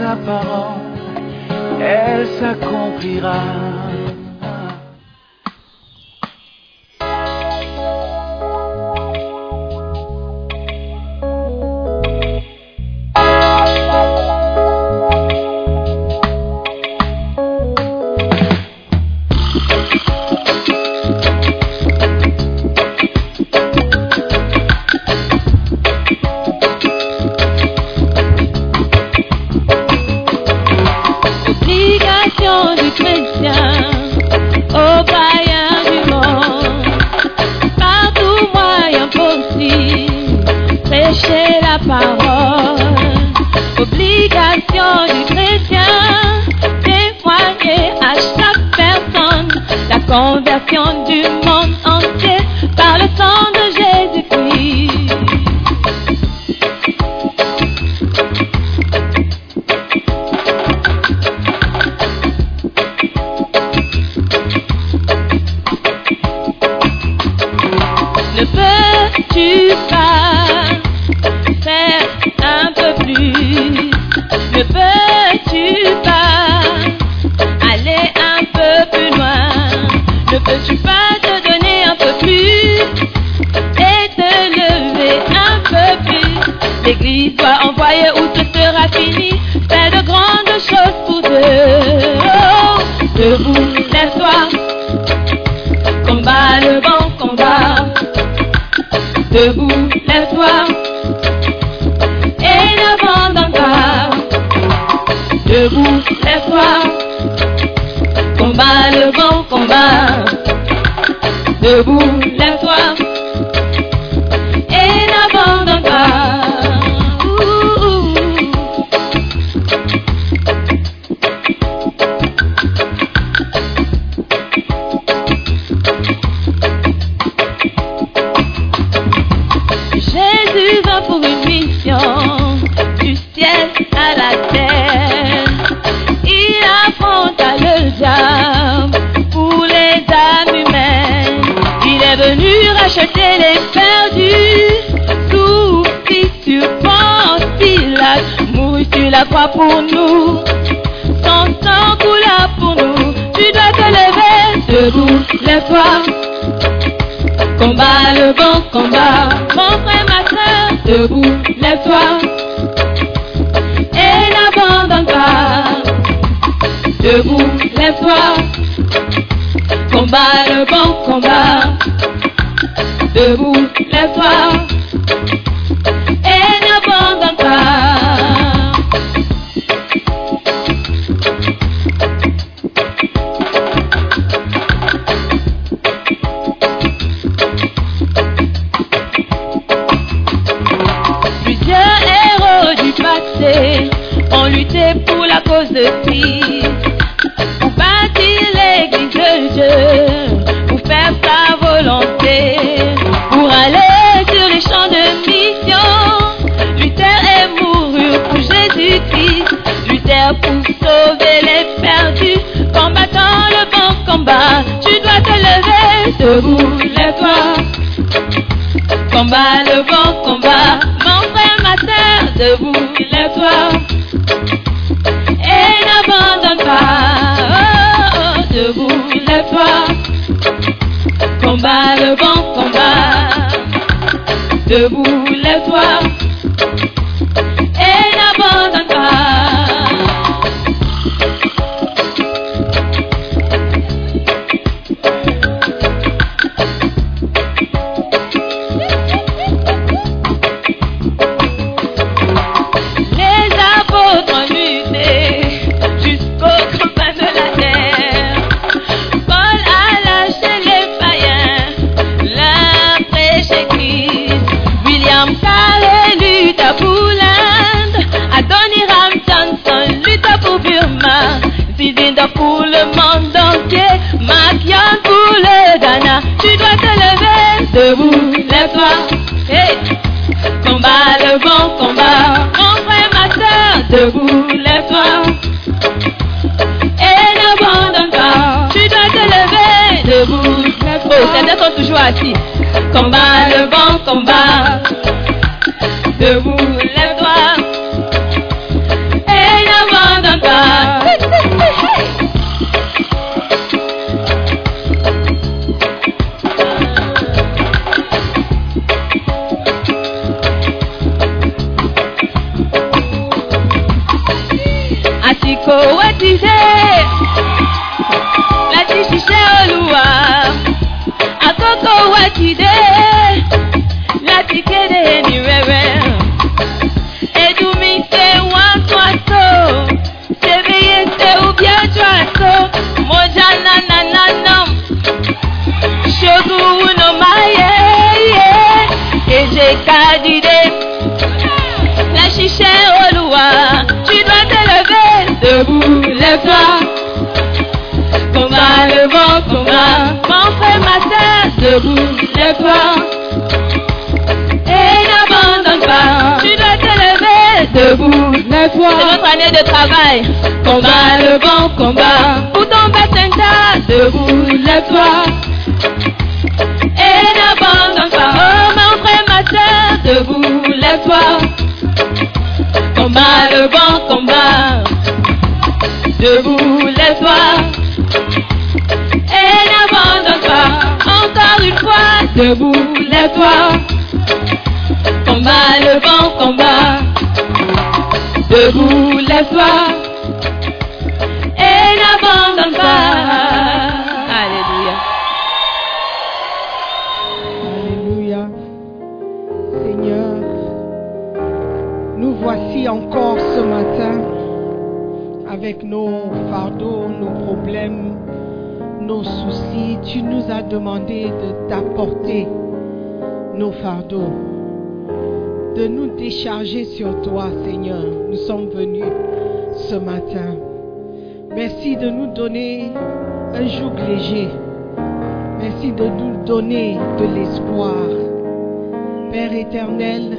sa elle s'accomplira. canción. Combat le bon combat, pour ton baptême, debout, lève-toi. Et n'abandonne pas, oh mon frère, ma soeur, debout, lève-toi. Combat le bon combat, debout, lève-toi. Et n'abandonne pas, encore une fois, debout, lève-toi. Debout, lève-toi. Et n'abandonne pas. Alléluia. Alléluia. Seigneur, nous voici encore ce matin avec nos fardeaux, nos problèmes, nos soucis. Tu nous as demandé de t'apporter nos fardeaux, de nous décharger sur toi, Seigneur. Nous sommes venus ce matin. Merci de nous donner un joug léger. Merci de nous donner de l'espoir. Père éternel,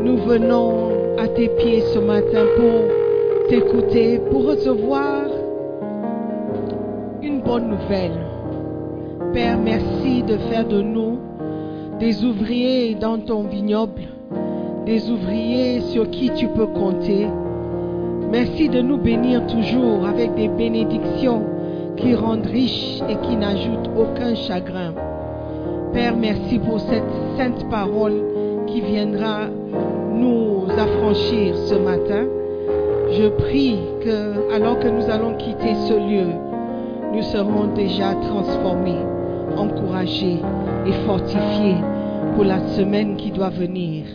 nous venons à tes pieds ce matin pour t'écouter, pour recevoir une bonne nouvelle. Père, merci de faire de nous des ouvriers dans ton vignoble, des ouvriers sur qui tu peux compter. Merci de nous bénir toujours avec des bénédictions qui rendent riches et qui n'ajoutent aucun chagrin. Père, merci pour cette sainte parole qui viendra nous affranchir ce matin. Je prie que, alors que nous allons quitter ce lieu, nous serons déjà transformés, encouragés et fortifiés pour la semaine qui doit venir.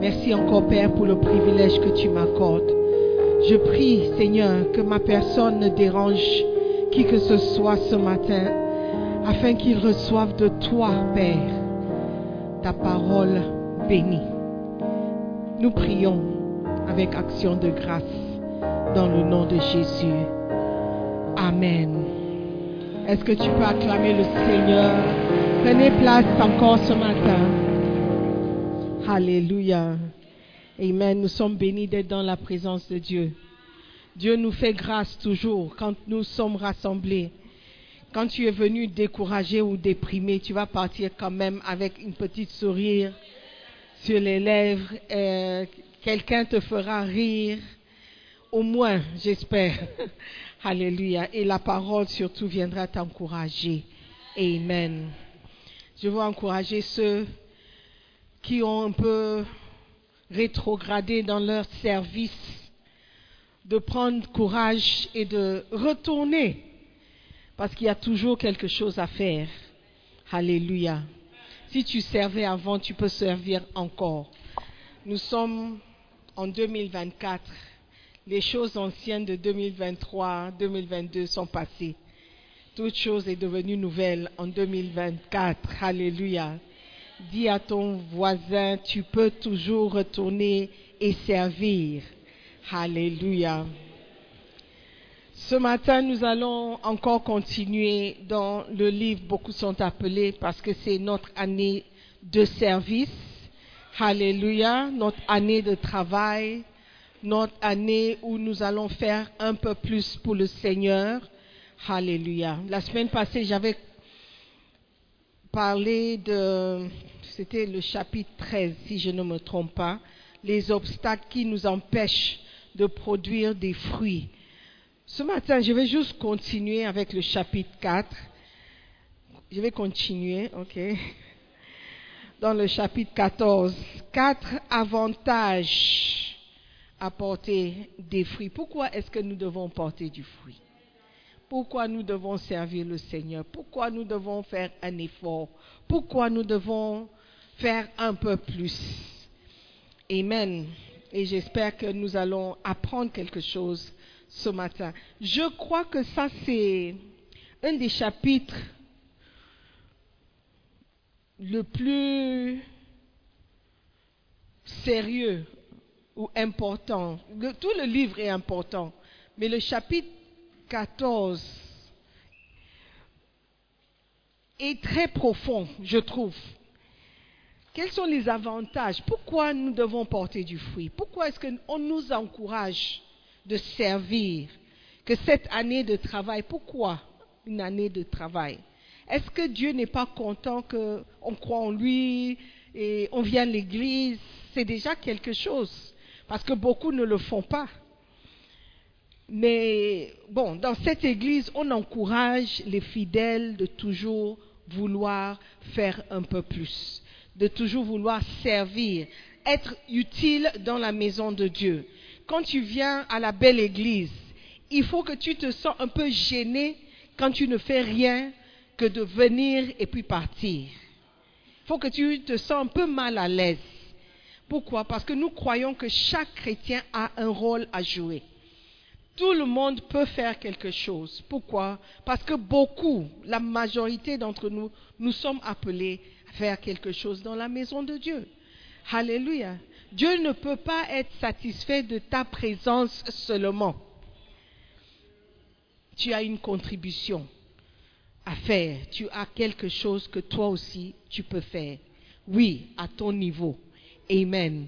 Merci encore, Père, pour le privilège que tu m'accordes. Je prie, Seigneur, que ma personne ne dérange qui que ce soit ce matin, afin qu'il reçoive de toi, Père, ta parole bénie. Nous prions avec action de grâce dans le nom de Jésus. Amen. Est-ce que tu peux acclamer le Seigneur? Prenez place encore ce matin. Alléluia. Amen. Nous sommes bénis d'être dans la présence de Dieu. Dieu nous fait grâce toujours quand nous sommes rassemblés. Quand tu es venu découragé ou déprimé, tu vas partir quand même avec une petite sourire sur les lèvres. Quelqu'un te fera rire. Au moins, j'espère. Alléluia. Et la parole surtout viendra t'encourager. Amen. Je veux encourager ceux qui ont un peu rétrogradé dans leur service, de prendre courage et de retourner, parce qu'il y a toujours quelque chose à faire. Alléluia. Si tu servais avant, tu peux servir encore. Nous sommes en 2024. Les choses anciennes de 2023, 2022 sont passées. Toute chose est devenue nouvelle en 2024. Alléluia. Dis à ton voisin, tu peux toujours retourner et servir. Alléluia. Ce matin, nous allons encore continuer dans le livre Beaucoup sont appelés parce que c'est notre année de service. Alléluia. Notre année de travail. Notre année où nous allons faire un peu plus pour le Seigneur. Alléluia. La semaine passée, j'avais parlé de, c'était le chapitre 13, si je ne me trompe pas, les obstacles qui nous empêchent de produire des fruits. Ce matin, je vais juste continuer avec le chapitre 4. Je vais continuer, ok. Dans le chapitre 14, quatre avantages à porter des fruits. Pourquoi est-ce que nous devons porter du fruit? Pourquoi nous devons servir le Seigneur? Pourquoi nous devons faire un effort? Pourquoi nous devons faire un peu plus Amen. Et j'espère que nous allons apprendre quelque chose ce matin. Je crois que ça, c'est un des chapitres le plus sérieux ou important. Tout le livre est important, mais le chapitre 14 est très profond, je trouve. Quels sont les avantages? Pourquoi nous devons porter du fruit? Pourquoi est-ce qu'on nous encourage de servir? Que cette année de travail, pourquoi une année de travail? Est-ce que Dieu n'est pas content qu'on croit en lui et on vient à l'église? C'est déjà quelque chose, parce que beaucoup ne le font pas. Mais bon, dans cette église, on encourage les fidèles de toujours vouloir faire un peu plus, de toujours vouloir servir, être utile dans la maison de Dieu. Quand tu viens à la belle église, il faut que tu te sens un peu gêné quand tu ne fais rien que de venir et puis partir. Il faut que tu te sens un peu mal à l'aise. Pourquoi? Parce que nous croyons que chaque chrétien a un rôle à jouer. Tout le monde peut faire quelque chose. Pourquoi? Parce que beaucoup, la majorité d'entre nous, nous sommes appelés faire quelque chose dans la maison de Dieu. Alléluia. Dieu ne peut pas être satisfait de ta présence seulement. Tu as une contribution à faire. Tu as quelque chose que toi aussi tu peux faire. Oui, à ton niveau. Amen.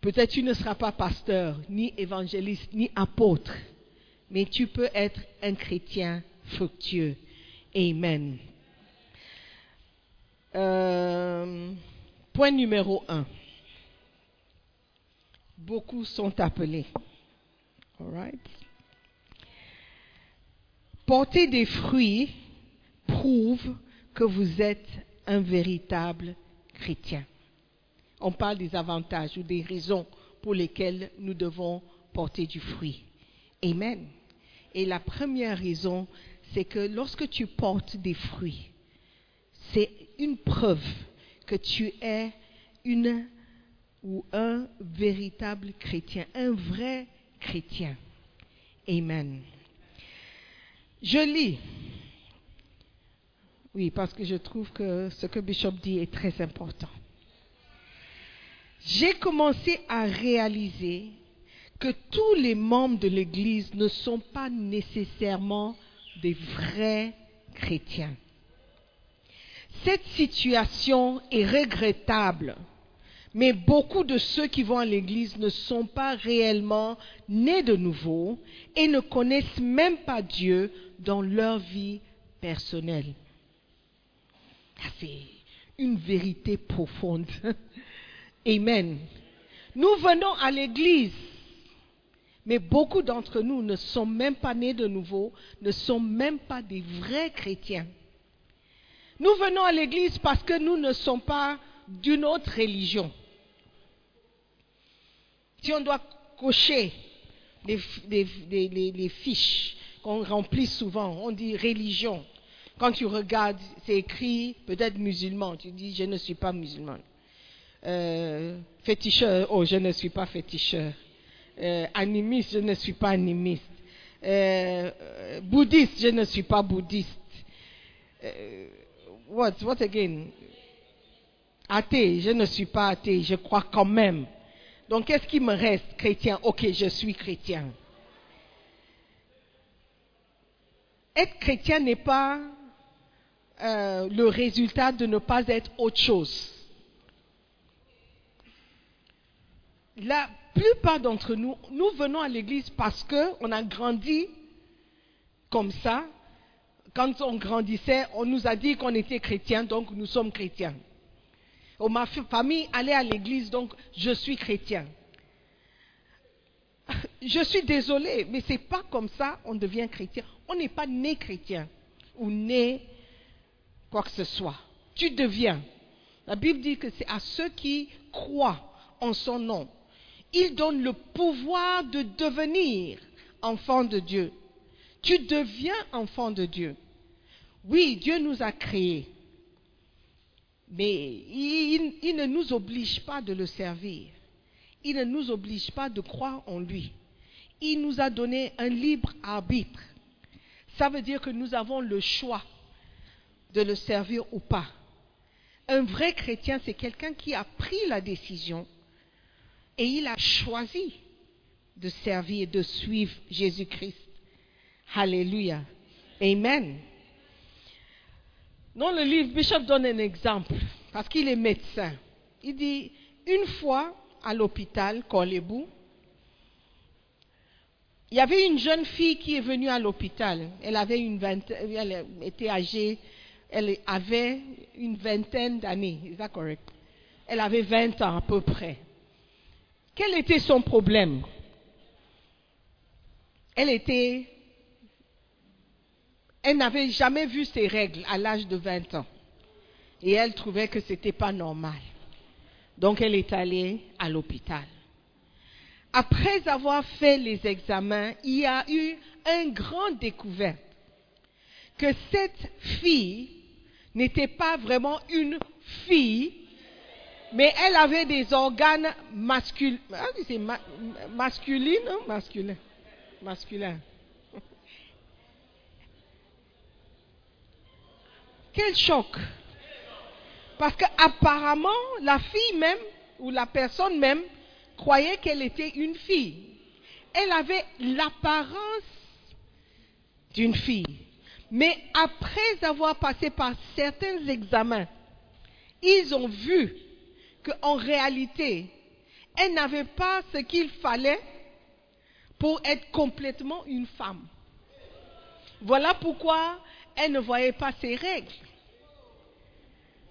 Peut-être tu ne seras pas pasteur, ni évangéliste, ni apôtre, mais tu peux être un chrétien fructueux. Amen. Euh, point numéro un. Beaucoup sont appelés. All right? Porter des fruits prouve que vous êtes un véritable chrétien. On parle des avantages ou des raisons pour lesquelles nous devons porter du fruit. Amen. Et la première raison, c'est que lorsque tu portes des fruits, c'est une preuve que tu es une ou un véritable chrétien, un vrai chrétien. Amen. Je lis. Oui, parce que je trouve que ce que Bishop dit est très important. J'ai commencé à réaliser que tous les membres de l'Église ne sont pas nécessairement des vrais chrétiens. Cette situation est regrettable, mais beaucoup de ceux qui vont à l'Église ne sont pas réellement nés de nouveau et ne connaissent même pas Dieu dans leur vie personnelle. C'est une vérité profonde. Amen. Nous venons à l'église, mais beaucoup d'entre nous ne sont même pas nés de nouveau, ne sont même pas des vrais chrétiens. Nous venons à l'église parce que nous ne sommes pas d'une autre religion. Si on doit cocher les, fiches qu'on remplit souvent, on dit religion. Quand tu regardes, c'est écrit peut-être musulman, tu dis je ne suis pas musulman. Euh, féticheur, oh je ne suis pas féticheur. Euh, animiste, je ne suis pas animiste. Euh, bouddhiste, je ne suis pas bouddhiste. What, what again? Athée, je ne suis pas athée, je crois quand même. Donc qu'est-ce qui me reste Chrétien, ok, je suis chrétien. Être chrétien n'est pas euh, le résultat de ne pas être autre chose. La plupart d'entre nous, nous venons à l'église parce qu'on a grandi comme ça. Quand on grandissait, on nous a dit qu'on était chrétien, donc nous sommes chrétiens. Oh, ma famille allait à l'église, donc je suis chrétien. Je suis désolée, mais c'est pas comme ça on devient chrétien. On n'est pas né chrétien ou né quoi que ce soit. Tu deviens. La Bible dit que c'est à ceux qui croient en son nom. Il donne le pouvoir de devenir enfant de Dieu. Tu deviens enfant de Dieu. Oui, Dieu nous a créés. Mais il, ne nous oblige pas de le servir. Il ne nous oblige pas de croire en lui. Il nous a donné un libre arbitre. Ça veut dire que nous avons le choix de le servir ou pas. Un vrai chrétien, c'est quelqu'un qui a pris la décision et il a choisi de servir et de suivre Jésus-Christ. Alléluia. Amen. Dans le livre, Bishop donne un exemple, parce qu'il est médecin. Il dit, une fois à l'hôpital, Kolebou, il y avait une jeune fille qui est venue à l'hôpital. Elle avait une vingtaine, était âgée, elle avait une vingtaine d'années. Is correct? Elle avait 20 ans à peu près. Quel était son problème? Elle était, elle n'avait jamais vu ses règles à l'âge de 20 ans. Et elle trouvait que ce n'était pas normal. Donc elle est allée à l'hôpital. Après avoir fait les examens, il y a eu une grande découverte que cette fille n'était pas vraiment une fille, mais elle avait des organes masculins. ma- masculines, masculins, masculins. Quel choc! Parce qu'apparemment, la fille même, ou la personne même, croyait qu'elle était une fille. Elle avait l'apparence d'une fille. Mais après avoir passé par certains examens, ils ont vu qu'en réalité, elle n'avait pas ce qu'il fallait pour être complètement une femme. Voilà pourquoi elle ne voyait pas ses règles.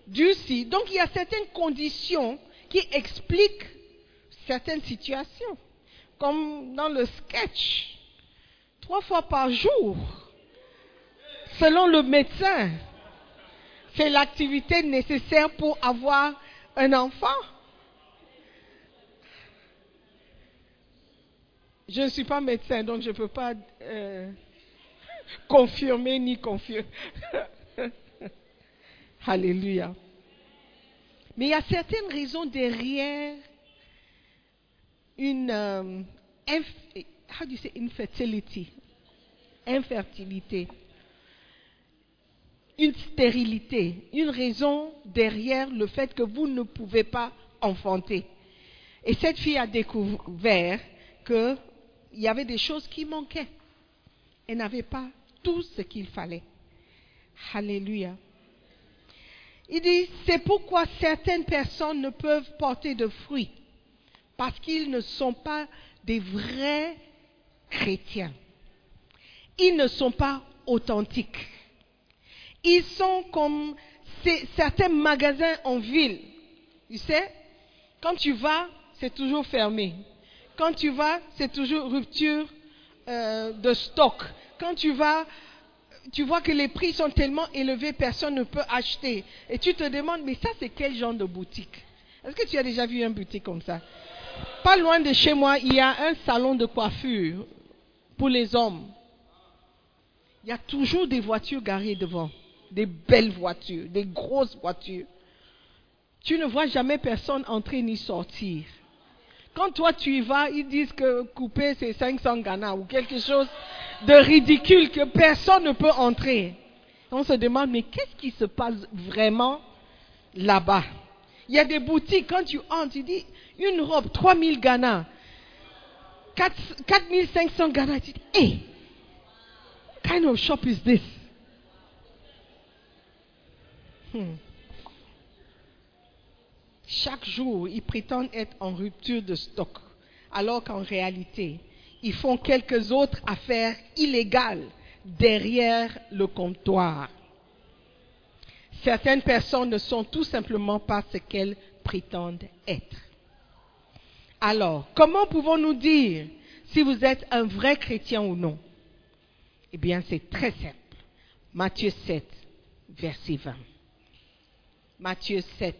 Dieu. Donc il y a certaines conditions qui expliquent certaines situations. Comme dans le sketch, trois fois par jour, selon le médecin, c'est l'activité nécessaire pour avoir un enfant. Je ne suis pas médecin, donc je ne peux pas euh, confirmer ni confirmer. Alléluia. Mais il y a certaines raisons derrière une euh, how do you say infertilité, une stérilité, une raison derrière le fait que vous ne pouvez pas enfanter. Et cette fille a découvert qu'il y avait des choses qui manquaient. Elle n'avait pas tout ce qu'il fallait. Alléluia. Il dit, c'est pourquoi certaines personnes ne peuvent porter de fruits, parce qu'ils ne sont pas des vrais chrétiens. Ils ne sont pas authentiques. Ils sont comme certains magasins en ville. Tu sais, quand tu vas, c'est toujours fermé. Quand tu vas, c'est toujours rupture euh, de stock. Quand tu vas, tu vois que les prix sont tellement élevés, personne ne peut acheter. Et tu te demandes, mais ça, c'est quel genre de boutique? Est-ce que tu as déjà vu une boutique comme ça? Pas loin de chez moi, il y a un salon de coiffure pour les hommes. Il y a toujours des voitures garées devant, des belles voitures, des grosses voitures. Tu ne vois jamais personne entrer ni sortir. Quand toi tu y vas, ils disent que couper c'est 500 Ghana ou quelque chose de ridicule que personne ne peut entrer. On se demande, mais qu'est-ce qui se passe vraiment là-bas? Il y a des boutiques, quand tu entres, tu dis, une robe, 3000 Ghana, 4500 Ghana, tu dis, hey, what kind of shop is this? Hmm. Chaque jour, ils prétendent être en rupture de stock, alors qu'en réalité, ils font quelques autres affaires illégales derrière le comptoir. Certaines personnes ne sont tout simplement pas ce qu'elles prétendent être. Alors, comment pouvons-nous dire si vous êtes un vrai chrétien ou non? Eh bien, c'est très simple. Matthieu 7, verset 20. Matthieu 7,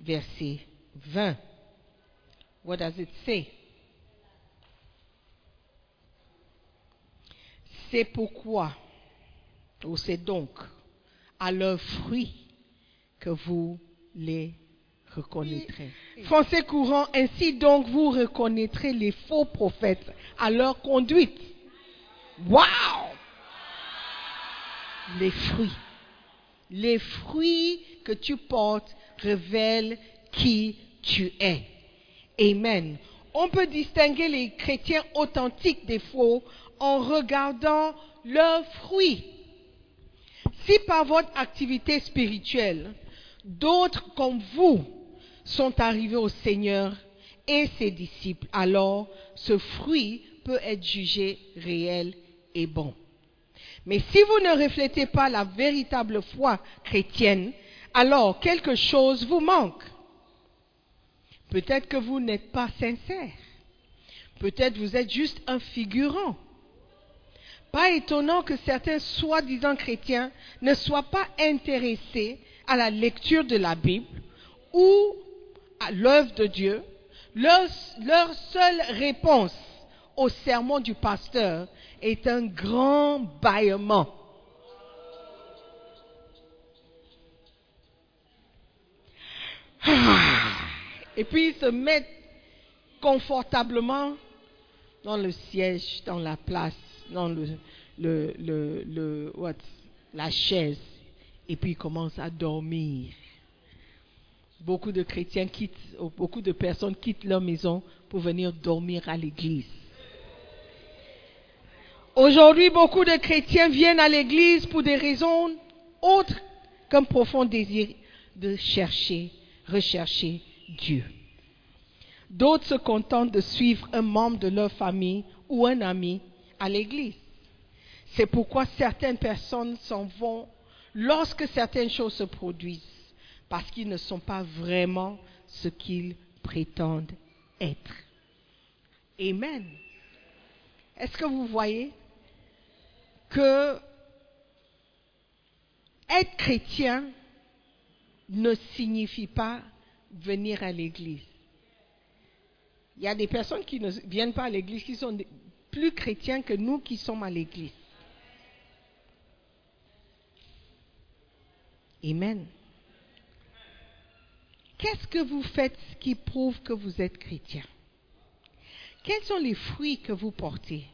verset 20. What does it say? C'est pourquoi, ou c'est donc, à leurs fruits que vous les reconnaîtrez. Français courant, ainsi donc vous reconnaîtrez les faux prophètes à leur conduite. Wow! Les fruits. Les fruits que tu portes révèlent qui tu es. Amen. On peut distinguer les chrétiens authentiques des faux en regardant leurs fruits. Si par votre activité spirituelle, d'autres comme vous sont arrivés au Seigneur et ses disciples, alors ce fruit peut être jugé réel et bon. Mais si vous ne reflétez pas la véritable foi chrétienne, alors quelque chose vous manque. Peut-être que vous n'êtes pas sincère. Peut-être vous êtes juste un figurant. Pas étonnant que certains soi-disant chrétiens ne soient pas intéressés à la lecture de la Bible ou à l'œuvre de Dieu. Leur, seule réponse au sermon du pasteur est un grand bâillement. Et puis ils se mettent confortablement dans le siège, dans la place, dans le, la chaise, et puis ils commencent à dormir. Beaucoup de chrétiens quittent, beaucoup de personnes quittent leur maison pour venir dormir à l'église. Aujourd'hui, beaucoup de chrétiens viennent à l'église pour des raisons autres qu'un profond désir de chercher, rechercher Dieu. D'autres se contentent de suivre un membre de leur famille ou un ami à l'église. C'est pourquoi certaines personnes s'en vont lorsque certaines choses se produisent, parce qu'ils ne sont pas vraiment ce qu'ils prétendent être. Amen. Est-ce que vous voyez que être chrétien ne signifie pas venir à l'église. Il y a des personnes qui ne viennent pas à l'église, qui sont plus chrétiens que nous qui sommes à l'église. Amen. Qu'est-ce que vous faites qui prouve que vous êtes chrétien? Quels sont les fruits que vous portez?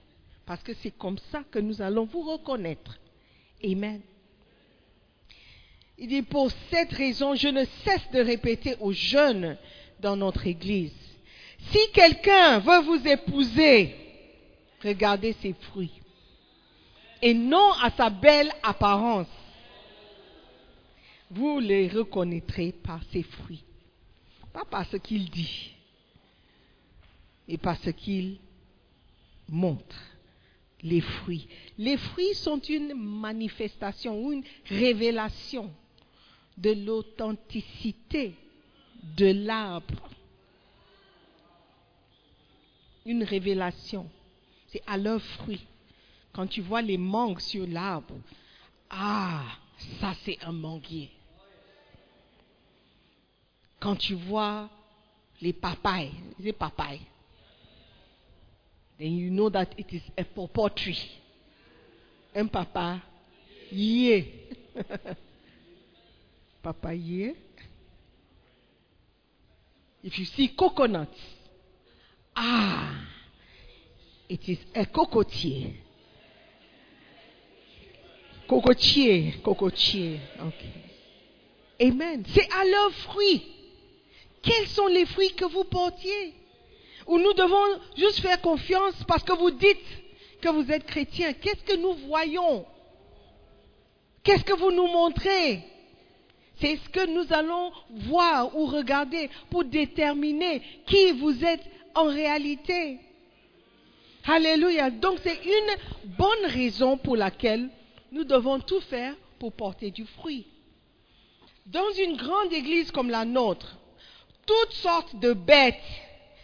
Parce que c'est comme ça que nous allons vous reconnaître. Amen. Il dit, pour cette raison, je ne cesse de répéter aux jeunes dans notre Église, si quelqu'un veut vous épouser, regardez ses fruits, et non à sa belle apparence. Vous les reconnaîtrez par ses fruits, pas par ce qu'il dit, mais par ce qu'il montre. Les fruits. Les fruits sont une manifestation ou une révélation de l'authenticité de l'arbre. Une révélation. C'est à leurs fruits Quand tu vois les mangues sur l'arbre, ah, ça c'est un manguier. Quand tu vois les papayes, les papayes, then you know that it is a tree. Un papa, yeah. Papaye. If you see coconut, ah, it is a cocotier. Cocotier, cocotier. Ok. Amen. C'est à leurs fruits. Quels sont les fruits que vous portiez? Ou nous devons juste faire confiance parce que vous dites que vous êtes chrétien. Qu'est-ce que nous voyons? Qu'est-ce que vous nous montrez? C'est ce que nous allons voir ou regarder pour déterminer qui vous êtes en réalité. Alléluia. Donc c'est une bonne raison pour laquelle nous devons tout faire pour porter du fruit. Dans une grande église comme la nôtre, toutes sortes de bêtes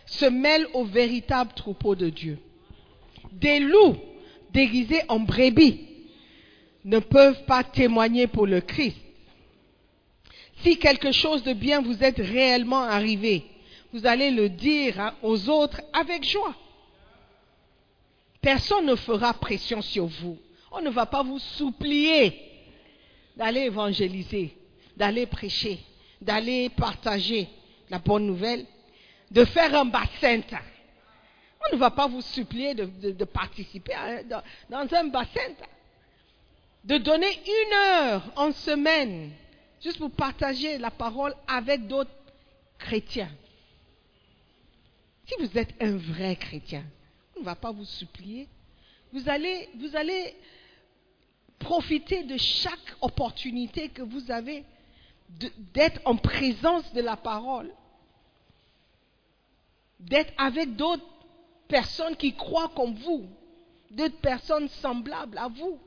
se mêlent au véritable troupeau de Dieu. Des loups déguisés en brebis ne peuvent pas témoigner pour le Christ. Si quelque chose de bien vous est réellement arrivé, vous allez le dire aux autres avec joie. Personne ne fera pression sur vous. On ne va pas vous supplier d'aller évangéliser, d'aller prêcher, d'aller partager la bonne nouvelle, de faire un bassin. On ne va pas vous supplier de, participer dans, dans, un bassin. De donner une heure en semaine juste pour partager la parole avec d'autres chrétiens. Si vous êtes un vrai chrétien, on ne va pas vous supplier. Vous allez, vous allez profiter de chaque opportunité que vous avez d'être en présence de la parole, d'être avec d'autres personnes qui croient comme vous, d'autres personnes semblables à vous.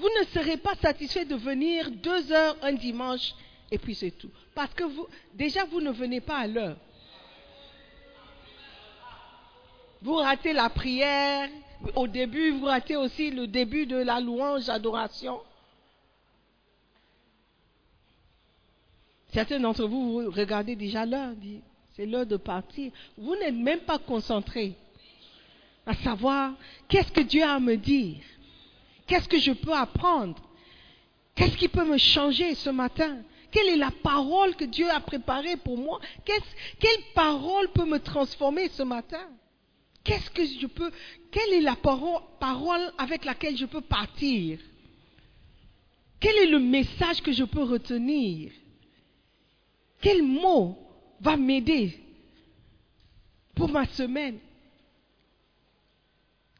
Vous ne serez pas satisfait de venir deux heures un dimanche et puis c'est tout. Parce que déjà, vous ne venez pas à l'heure. Vous ratez la prière. Au début, vous ratez aussi le début de la louange, adoration. Certains d'entre vous, vous regardez déjà l'heure, c'est l'heure de partir. Vous n'êtes même pas concentré à savoir qu'est-ce que Dieu a à me dire, qu'est-ce que je peux apprendre, qu'est-ce qui peut me changer ce matin, quelle est la parole que Dieu a préparée pour moi, quelle parole peut me transformer ce matin? Qu'est-ce que je peux, quelle est la parole, parole avec laquelle je peux partir? Quel est le message que je peux retenir? Quel mot va m'aider pour ma semaine?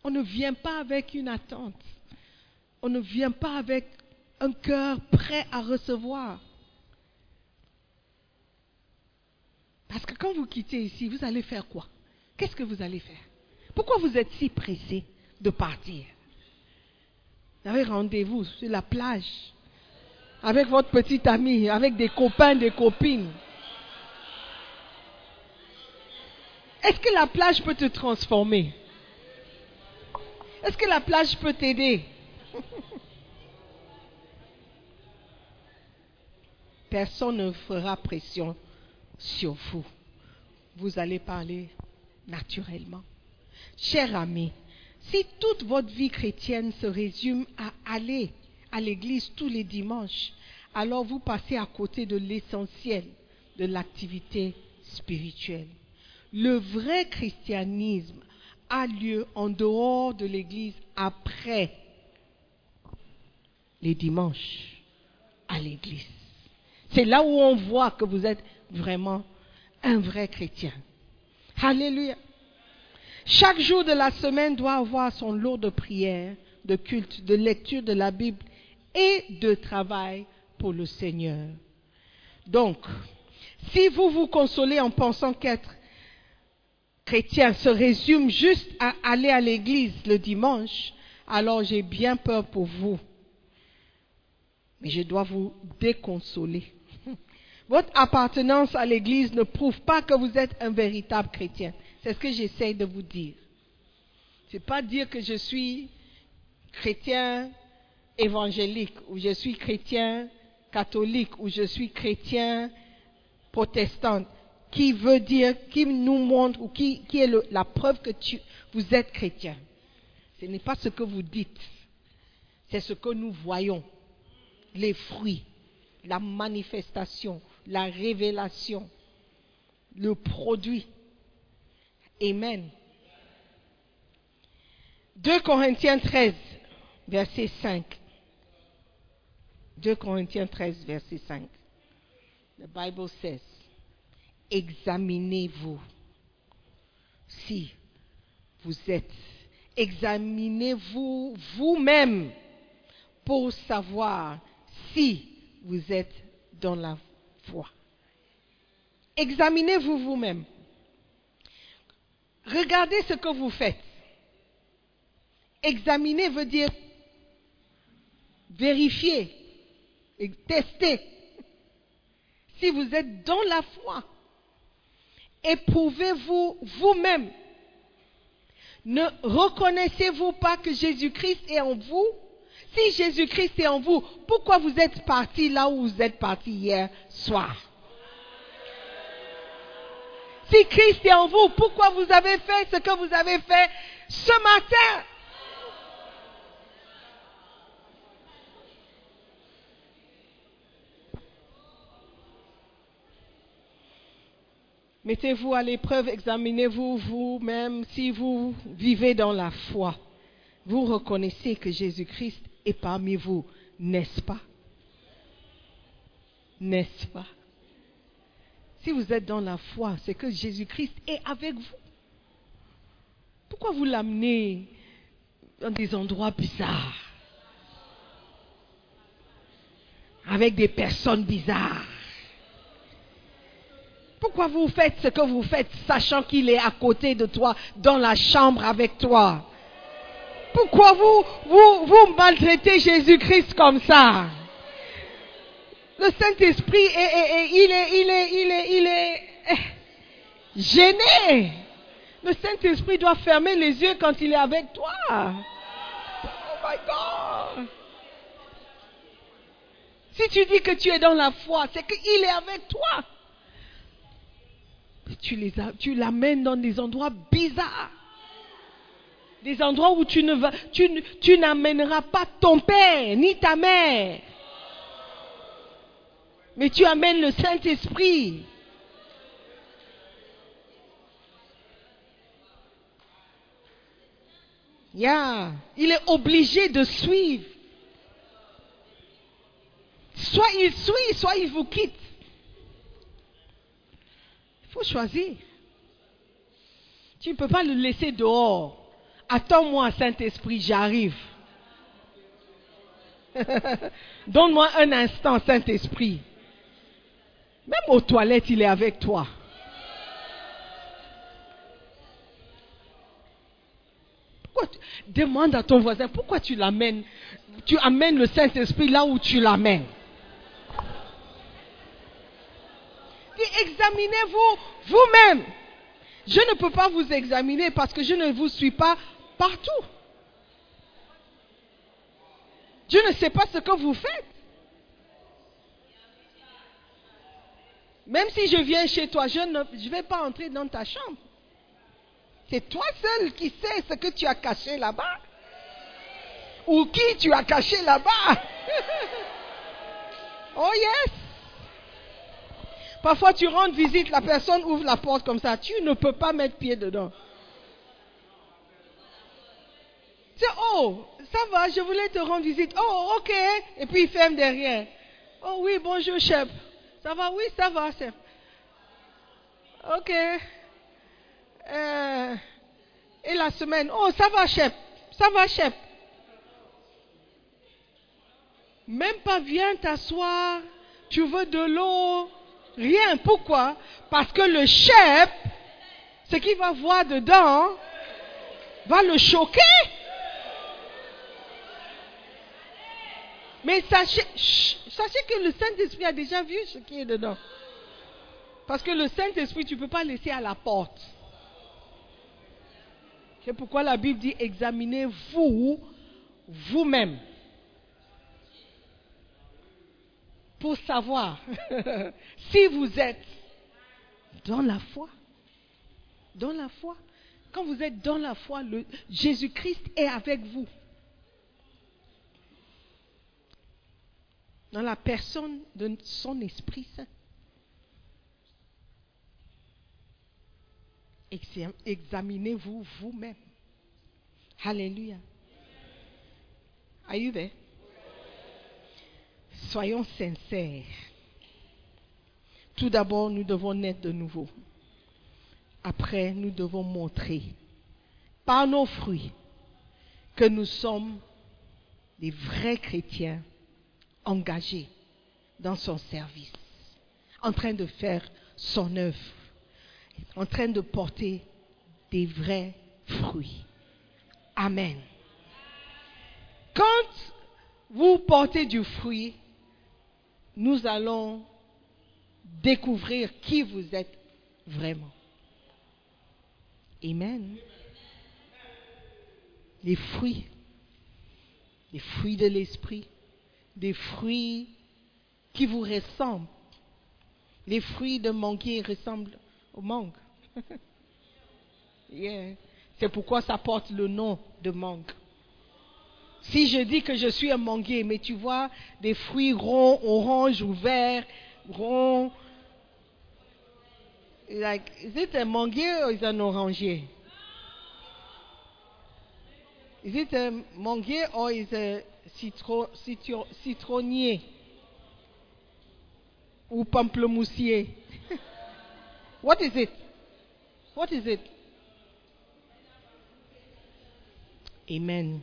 On ne vient pas avec une attente. On ne vient pas avec un cœur prêt à recevoir. Parce que quand vous quittez ici, vous allez faire quoi? Qu'est-ce que vous allez faire? Pourquoi vous êtes si pressé de partir? Vous avez rendez-vous sur la plage avec votre petite amie, avec des copains, des copines. Est-ce que la plage peut te transformer? Est-ce que la plage peut t'aider? Personne ne fera pression sur vous. Vous allez parler naturellement. Cher ami, si toute votre vie chrétienne se résume à aller à l'église tous les dimanches, alors vous passez à côté de l'essentiel de l'activité spirituelle. Le vrai christianisme a lieu en dehors de l'église après les dimanches à l'église. C'est là où on voit que vous êtes vraiment un vrai chrétien. Alléluia. Chaque jour de la semaine doit avoir son lot de prières, de culte, de lecture de la Bible et de travail pour le Seigneur. Donc, si vous vous consolez en pensant qu'être chrétien se résume juste à aller à l'église le dimanche, alors j'ai bien peur pour vous. Mais je dois vous déconsoler. Votre appartenance à l'église ne prouve pas que vous êtes un véritable chrétien. C'est ce que j'essaie de vous dire. C'est pas dire que je suis chrétien évangélique ou je suis chrétien catholique ou je suis chrétien protestant qui veut dire, qui nous montre ou qui, est la preuve que vous êtes chrétien. Ce n'est pas ce que vous dites, c'est ce que nous voyons, les fruits, la manifestation, la révélation, le produit. Amen. 2 Corinthiens 13, verset 5. 2 Corinthiens 13, verset 5. The Bible says, examinez-vous si vous êtes, examinez-vous vous-même pour savoir si vous êtes dans la Examinez-vous vous-même. Regardez ce que vous faites. Examiner veut dire vérifier, et tester. Si vous êtes dans la foi, éprouvez-vous vous-même. Ne reconnaissez-vous pas que Jésus-Christ est en vous? Si Jésus-Christ est en vous, pourquoi vous êtes parti là où vous êtes parti hier soir? Si Christ est en vous, pourquoi vous avez fait ce que vous avez fait ce matin? Mettez-vous à l'épreuve, examinez-vous vous-même si vous vivez dans la foi. Vous reconnaissez que Jésus-Christ est parmi vous, n'est-ce pas? N'est-ce pas? Si vous êtes dans la foi, c'est que Jésus-Christ est avec vous. Pourquoi vous l'amenez dans des endroits bizarres? Avec des personnes bizarres. Pourquoi vous faites ce que vous faites sachant qu'il est à côté de toi, dans la chambre avec toi? Pourquoi vous, vous, maltraitez Jésus-Christ comme ça? Le Saint-Esprit, est, est- gêné. Le Saint-Esprit doit fermer les yeux quand il est avec toi. Oh my God. Si tu dis que tu es dans la foi, c'est qu'il est avec toi. Tu les tu l'amènes dans des endroits bizarres. Des endroits où tu ne vas, tu, ne- tu n'amèneras pas ton père ni ta mère. Mais tu amènes le Saint-Esprit. Il est obligé de suivre. Soit il suit, soit il vous quitte. Il faut choisir. Tu ne peux pas le laisser dehors. Attends-moi, Saint-Esprit, j'arrive. Donne-moi un instant, Saint-Esprit. Même aux toilettes, il est avec toi. Pourquoi tu- Demande à ton voisin, pourquoi tu l'amènes? Tu amènes le Saint-Esprit là où tu l'amènes. Examinez-vous vous-même. Je ne peux pas vous examiner parce que je ne vous suis pas partout. Je ne sais pas ce que vous faites. Même si je viens chez toi, je ne vais pas entrer dans ta chambre. C'est toi seul qui sais ce que tu as caché là-bas. Ou qui tu as caché là-bas. oh yes. Parfois, tu rends visite, la personne ouvre la porte comme ça. Tu ne peux pas mettre pied dedans. Oh, ça va, je voulais te rendre visite. Oh, ok. Et puis il ferme derrière. Oh oui, bonjour, chef. Ça va, oui, ça va, chef. Ok. Euh, et la semaine, oh, ça va, chef. Ça va, chef. Même pas viens t'asseoir. Tu veux de l'eau? Rien. Pourquoi? Parce que le chef, ce qu'il va voir dedans, va le choquer. Mais sachez, que le Saint-Esprit a déjà vu ce qui est dedans. Parce que le Saint-Esprit, tu ne peux pas laisser à la porte. C'est pourquoi la Bible dit examinez-vous vous-même pour savoir si vous êtes dans la foi. Dans la foi. Quand vous êtes dans la foi, Jésus-Christ est avec vous. Dans la personne de son Esprit Saint. Exam- Examinez-vous vous-même. Alléluia. Are you? Soyons sincères. Tout d'abord, nous devons naître de nouveau. Après, nous devons montrer par nos fruits que nous sommes des vrais chrétiens engagés dans son service, en train de faire son œuvre, en train de porter des vrais fruits. Amen. Quand vous portez du fruit, nous allons découvrir qui vous êtes vraiment. Amen. Les fruits, les fruits de l'esprit, des fruits qui vous ressemblent. Les fruits de manguier ressemblent aux mangues. Yeah. C'est pourquoi ça porte le nom de mangue. Si je dis que je suis un manguier, mais tu vois des fruits ronds, orange ou verts, ronds, like, is it a manguier or is it an oranger? Is it a manguier or is it citro, citro, citronnier? Ou pamplemoussier? What is it? What is it? Amen.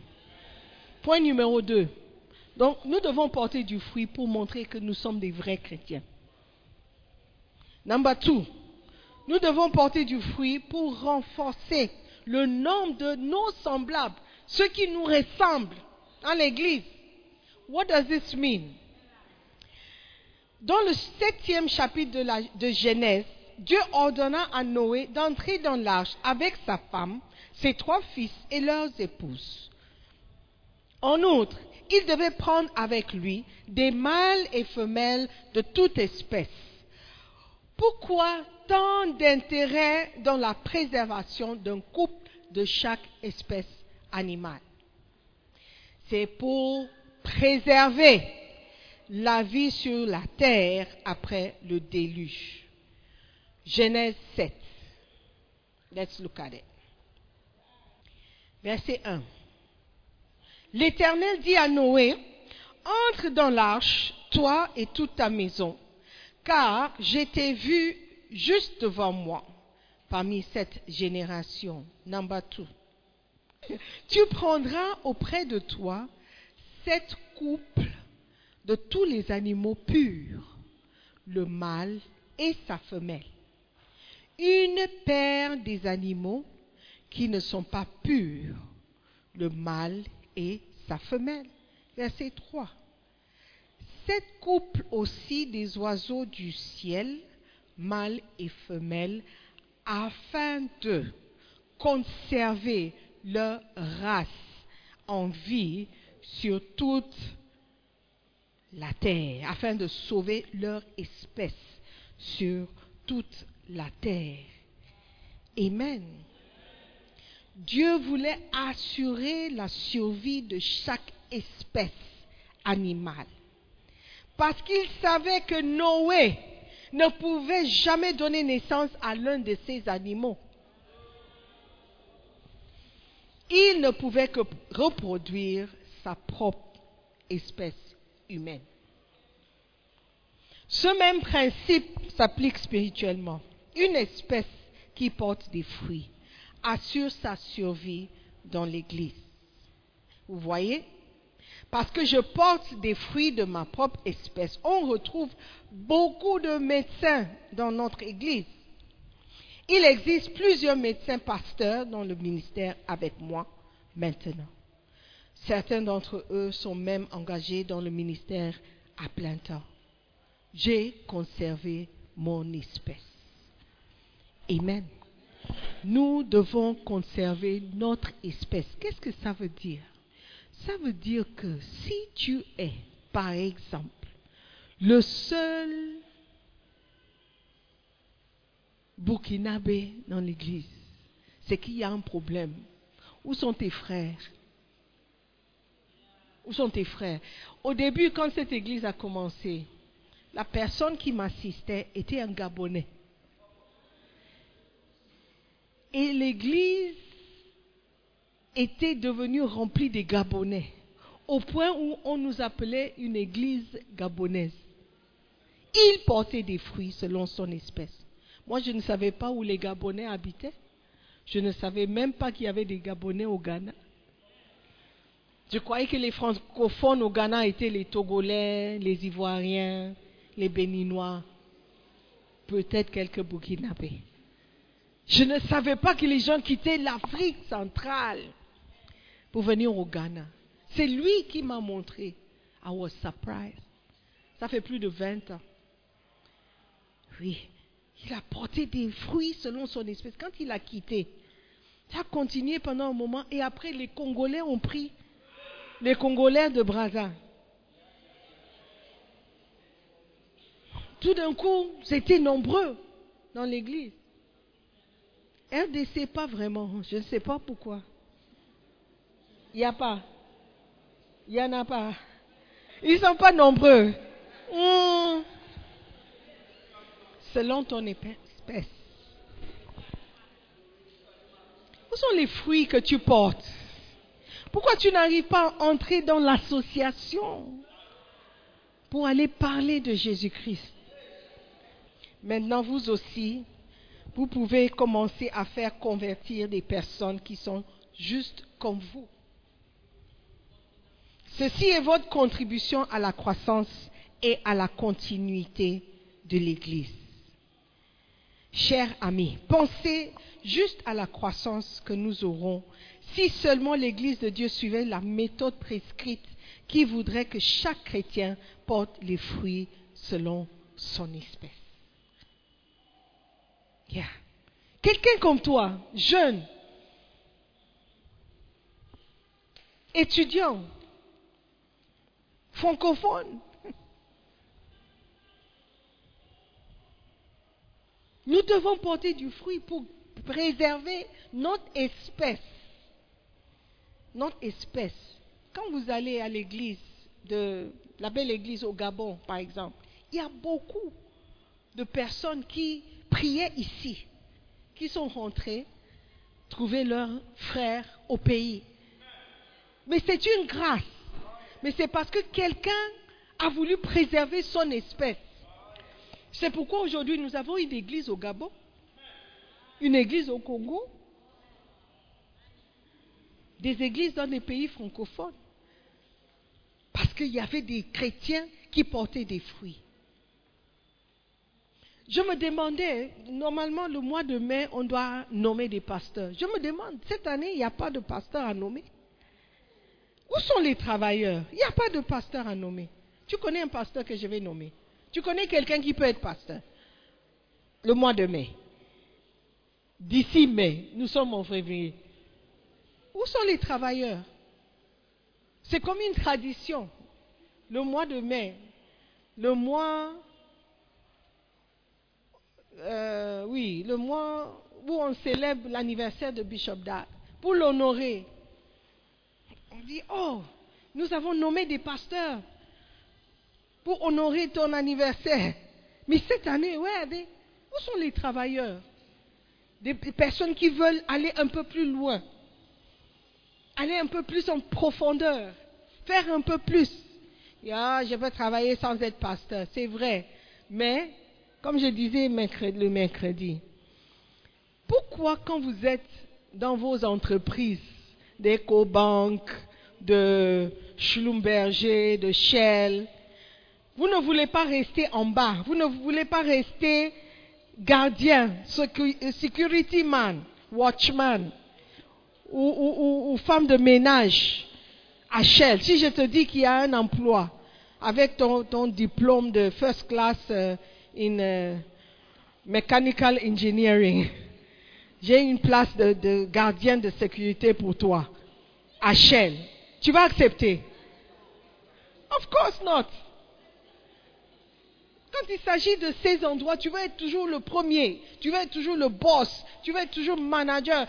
Point numéro 2. Donc, nous devons porter du fruit pour montrer que nous sommes des vrais chrétiens. Number 2. Nous devons porter du fruit pour renforcer le nombre de nos semblables, ceux qui nous ressemblent dans l'Église. What does this mean? Dans le septième chapitre de, Genèse, Dieu ordonna à Noé d'entrer dans l'arche avec sa femme, ses trois fils et leurs épouses. En outre, il devait prendre avec lui des mâles et femelles de toute espèce. Pourquoi tant d'intérêt dans la préservation d'un couple de chaque espèce animale? C'est pour préserver la vie sur la terre après le déluge. Genèse 7. Let's look at it. Verset 1. L'Éternel dit à Noé, entre dans l'arche, toi et toute ta maison, car je t'ai vu juste devant moi parmi cette génération. Number two. Tu prendras auprès de toi sept couples de tous les animaux purs, le mâle et sa femelle, une paire des animaux qui ne sont pas purs, le mâle et sa femelle. Verset 3. Sept couples aussi des oiseaux du ciel, mâles et femelles, afin de conserver leur race en vie sur toute la terre, afin de sauver leur espèce sur toute la terre. Amen. Dieu voulait assurer la survie de chaque espèce animale. Parce qu'il savait que Noé ne pouvait jamais donner naissance à l'un de ces animaux. Il ne pouvait que reproduire sa propre espèce humaine. Ce même principe s'applique spirituellement. Une espèce qui porte des fruits assure sa survie dans l'Église. Vous voyez? Parce que je porte des fruits de ma propre espèce. On retrouve beaucoup de médecins dans notre Église. Il existe plusieurs médecins pasteurs dans le ministère avec moi maintenant. Certains d'entre eux sont même engagés dans le ministère à plein temps. J'ai conservé mon espèce. Amen. nous devons conserver notre espèce. Qu'est-ce que ça veut dire? Ça veut dire que si tu es, par exemple, le seul Burkinabé dans l'église, c'est qu'il y a un problème. Où sont tes frères? Où sont tes frères? Au début, quand cette église a commencé, la personne qui m'assistait était un Gabonais. Et l'église était devenue remplie de Gabonais, au point où on nous appelait une église gabonaise. Il portait des fruits selon son espèce. Moi, je ne savais pas où les Gabonais habitaient. Je ne savais même pas qu'il y avait des Gabonais au Ghana. Je croyais que les francophones au Ghana étaient les Togolais, les Ivoiriens, les Béninois, peut-être quelques Burkinabés. Je ne savais pas que les gens quittaient l'Afrique centrale pour venir au Ghana. C'est lui qui m'a montré. I was surprised. Ça fait plus de 20 ans. Oui, il a porté des fruits selon son espèce. Quand il a quitté, ça a continué pendant un moment et après les Congolais ont pris les Congolais de Brazza. Tout d'un coup, c'était nombreux dans l'église. RDC, pas vraiment. Je ne sais pas pourquoi. Il n'y a pas. Il n'y en a pas. Ils ne sont pas nombreux. Hmm. Selon ton espèce. Où sont les fruits que tu portes? Pourquoi tu n'arrives pas à entrer dans l'association pour aller parler de Jésus-Christ? Maintenant, vous aussi, vous pouvez commencer à faire convertir des personnes qui sont juste comme vous. Ceci est votre contribution à la croissance et à la continuité de l'Église. Chers amis, pensez juste à la croissance que nous aurons si seulement l'Église de Dieu suivait la méthode prescrite qui voudrait que chaque chrétien porte les fruits selon son espèce. Quelqu'un comme toi, jeune, étudiant, francophone, nous devons porter du fruit pour préserver notre espèce. Notre espèce. Quand vous allez à l'église, de la belle église au Gabon, par exemple, il y a beaucoup de personnes qui priaient ici, qui sont rentrés trouver leurs frères au pays. Mais c'est une grâce. Mais c'est parce que quelqu'un a voulu préserver son espèce. C'est pourquoi aujourd'hui nous avons une église au Gabon, une église au Congo, des églises dans des pays francophones. Parce qu'il y avait des chrétiens qui portaient des fruits. Je me demandais, normalement le mois de mai, on doit nommer des pasteurs. Je me demande, cette année, il n'y a pas de pasteur à nommer. Où sont les travailleurs? Il n'y a pas de pasteur à nommer. Tu connais un pasteur que je vais nommer Tu connais quelqu'un qui peut être pasteur Le mois de mai. D'ici mai, nous sommes en février. Où sont les travailleurs? C'est comme une tradition. Le mois de mai, le mois euh, oui, le mois où on célèbre l'anniversaire de Bishop Dag, pour l'honorer. On dit, oh, nous avons nommé des pasteurs pour honorer ton anniversaire. Mais cette année, ouais, où sont les travailleurs? Des personnes qui veulent aller un peu plus loin, aller un peu plus en profondeur, faire un peu plus. Ah, je veux travailler sans être pasteur, c'est vrai. Mais comme je disais le mercredi, pourquoi quand vous êtes dans vos entreprises d'EcoBank, de Schlumberger, de Shell, vous ne voulez pas rester en bas, vous ne voulez pas rester gardien, security man, watchman ou, femme de ménage Shell. Si je te dis qu'il y a un emploi avec ton, diplôme de first class euh, in uh, mechanical engineering. j'ai une place de, de gardien de sécurité pour toi Shell. Tu vas accepter? Of course not. Quand il s'agit de ces endroits, tu vas être toujours le premier, tu vas être toujours le boss, tu vas être toujours manager,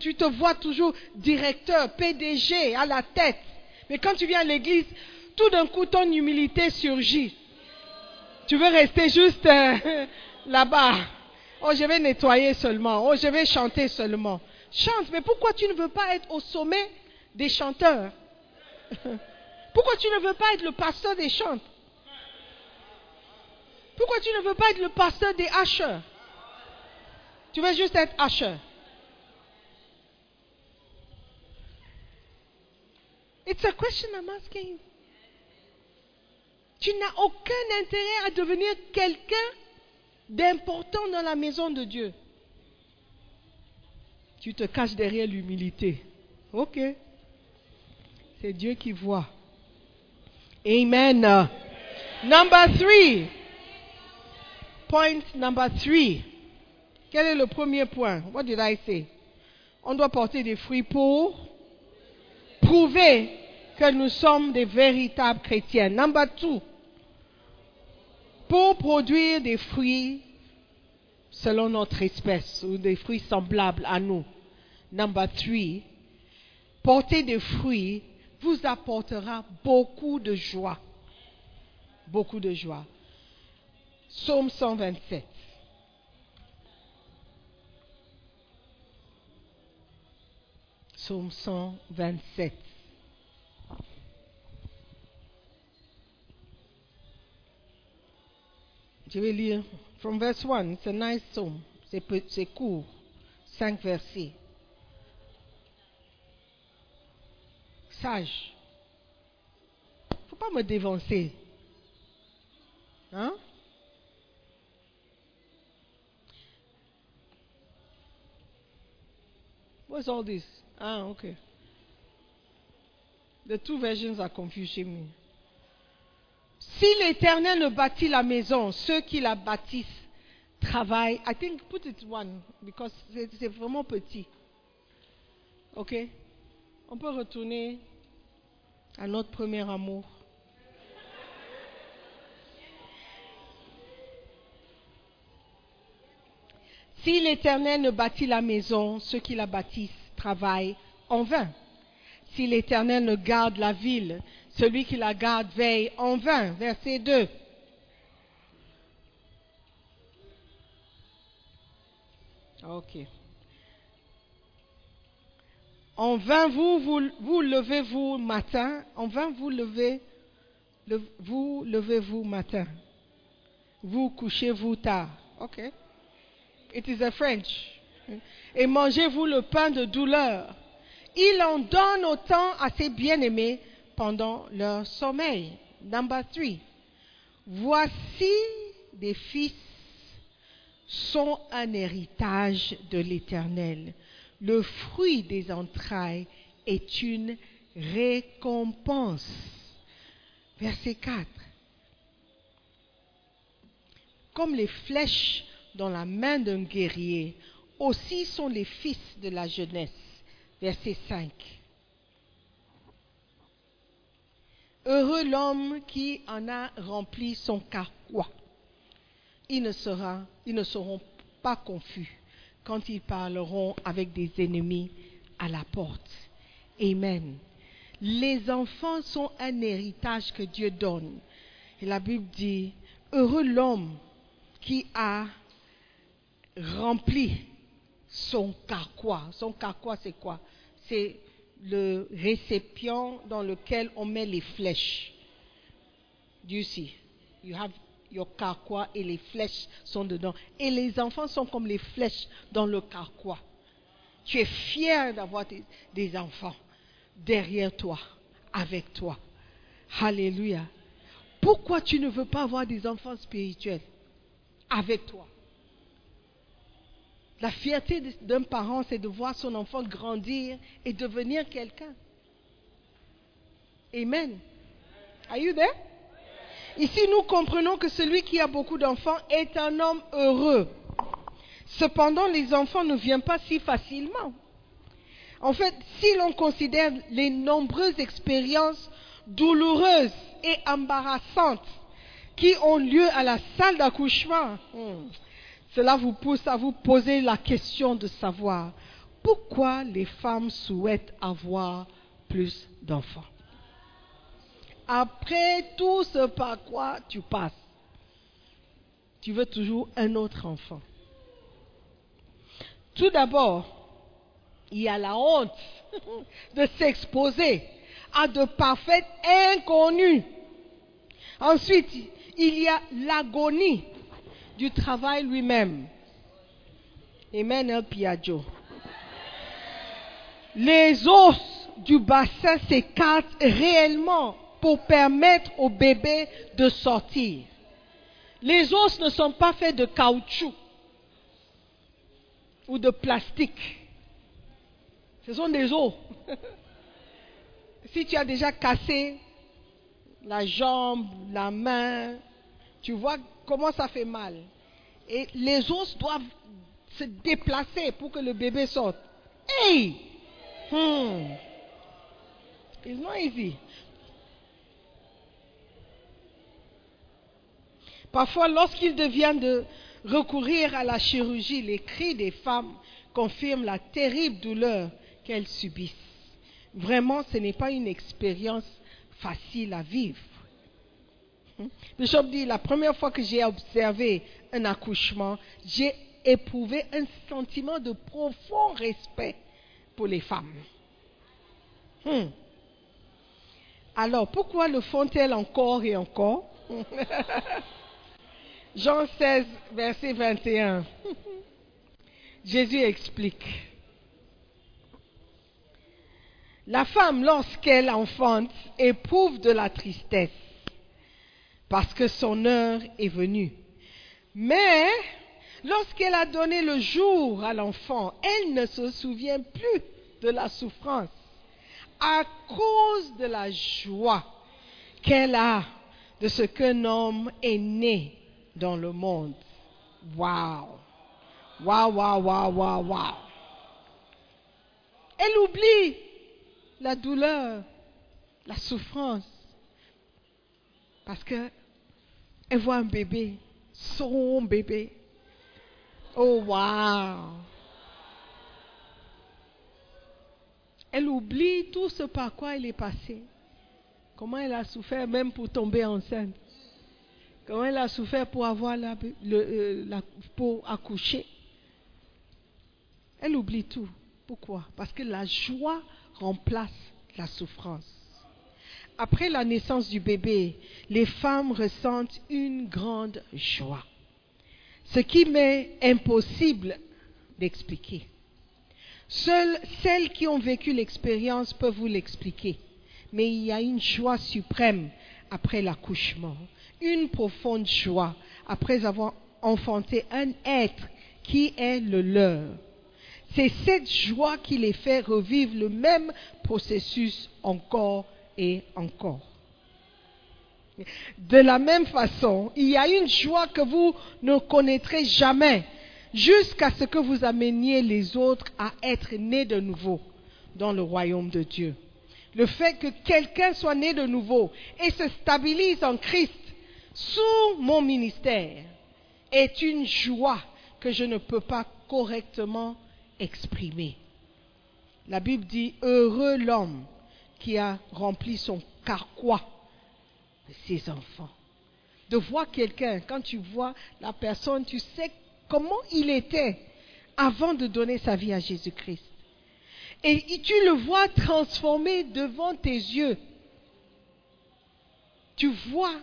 tu te vois toujours directeur, PDG à la tête. Mais quand tu viens à l'église, tout d'un coup, ton humilité surgit. Tu veux rester juste euh, là-bas. Oh, je vais nettoyer seulement. Oh, je vais chanter seulement. Chante, mais pourquoi tu ne veux pas être au sommet des chanteurs? Pourquoi tu ne veux pas être le pasteur des chants? Pourquoi tu ne veux pas être le pasteur des hacheurs Tu veux juste être hacheur. It's a question I'm asking. Tu n'as aucun intérêt à devenir quelqu'un d'important dans la maison de Dieu. Tu te caches derrière l'humilité. Ok. C'est Dieu qui voit. Amen. Number three. Point number three. Quel est le premier point? What did I say? On doit porter des fruits pour prouver que nous sommes des véritables chrétiens. Number two. Pour produire des fruits selon notre espèce ou des fruits semblables à nous. Number three. Porter des fruits vous apportera beaucoup de joie. Beaucoup de joie. Psaume 127. Psaume 127. Je vais lire from verse 1. It's a nice psalm. C'est court. Cinq versets. Sage. Faut pas me dévancer. Hein? What's all this? Ah, okay. The two versions are confusing me. Si l'Éternel ne bâtit la maison, ceux qui la bâtissent travaillent. I think put it one because c'est vraiment petit. Ok? On peut retourner à notre premier amour. Si l'Éternel ne bâtit la maison, ceux qui la bâtissent travaillent en vain. Si l'Éternel ne garde la ville, celui qui la garde veille en vain. Verset 2. Ok. En vain vous vous, vous levez-vous matin, en vain vous levez, le- vous levez-vous matin, vous couchez-vous tard. Ok. It is a French. Et mangez-vous le pain de douleur. Il en donne autant à ses bien-aimés pendant leur sommeil. Number three. Voici des fils sont un héritage de l'Éternel. Le fruit des entrailles est une récompense. Verset 4. Comme les flèches dans la main d'un guerrier, aussi sont les fils de la jeunesse. Verset 5. Heureux l'homme qui en a rempli son carquois. Ils ne, sera- ils ne seront pas confus quand ils parleront avec des ennemis à la porte. Amen. Les enfants sont un héritage que Dieu donne. Et la Bible dit, heureux l'homme qui a rempli son carquois. Son carquois, c'est quoi? C'est le récipient dans lequel on met les flèches. You see? You have your carquois et les flèches sont dedans. Et les enfants sont comme les flèches dans le carquois. Tu es fier d'avoir des, des enfants derrière toi, avec toi. Alléluia. Pourquoi tu ne veux pas avoir des enfants spirituels avec toi? La fierté d'un parent, c'est de voir son enfant grandir et devenir quelqu'un. Amen. Are you there? Ici, nous comprenons que celui qui a beaucoup d'enfants est un homme heureux. Cependant, les enfants ne viennent pas si facilement. En fait, si l'on considère les nombreuses expériences douloureuses et embarrassantes qui ont lieu à la salle d'accouchement, hmm, cela vous pousse à vous poser la question de savoir pourquoi les femmes souhaitent avoir plus d'enfants. Après tout ce par quoi tu passes, tu veux toujours un autre enfant. Tout d'abord, il y a la honte de s'exposer à de parfaits inconnus. Ensuite, il y a l'agonie du travail lui-même. Amen, El Piaggio. Les os du bassin s'écartent réellement pour permettre au bébé de sortir. Les os ne sont pas faits de caoutchouc ou de plastique. Ce sont des os. si tu as déjà cassé la jambe, la main, tu vois comment ça fait mal. Et les os doivent se déplacer pour que le bébé sorte. Hey! Hmm. It's not easy. Parfois, lorsqu'il devient de recourir à la chirurgie, les cris des femmes confirment la terrible douleur qu'elles subissent. Vraiment, ce n'est pas une expérience facile à vivre. Bishop dit, la première fois que j'ai observé un accouchement, j'ai éprouvé un sentiment de profond respect pour les femmes. Hmm. Alors, pourquoi le font-elles encore et encore? Jean 16, verset 21. Jésus explique. La femme, lorsqu'elle enfante, éprouve de la tristesse parce que son heure est venue. Mais lorsqu'elle a donné le jour à l'enfant, elle ne se souvient plus de la souffrance à cause de la joie qu'elle a de ce qu'un homme est né dans le monde. Waouh! Waouh, waouh, waouh, waouh, waouh! Elle oublie la douleur, la souffrance, parce que elle voit un bébé, son bébé. Oh, waouh! Elle oublie tout ce par quoi elle est passée. Comment elle a souffert même pour tomber enceinte. Comment elle a souffert pour avoir la, euh, pour accoucher. Elle oublie tout. Pourquoi? Parce que la joie remplace la souffrance. Après la naissance du bébé, les femmes ressentent une grande joie. Ce qui m'est impossible d'expliquer. Seules celles qui ont vécu l'expérience peuvent vous l'expliquer. Mais il y a une joie suprême après l'accouchement, une profonde joie après avoir enfanté un être qui est le leur. C'est cette joie qui les fait revivre le même processus encore et encore. De la même façon, il y a une joie que vous ne connaîtrez jamais jusqu'à ce que vous ameniez les autres à être nés de nouveau dans le royaume de Dieu. Le fait que quelqu'un soit né de nouveau et se stabilise en Christ sous mon ministère est une joie que je ne peux pas correctement exprimer. La Bible dit, heureux l'homme qui a rempli son carquois de ses enfants. De voir quelqu'un, quand tu vois la personne, tu sais comment il était avant de donner sa vie à Jésus-Christ. Et tu le vois transformé devant tes yeux. Tu vois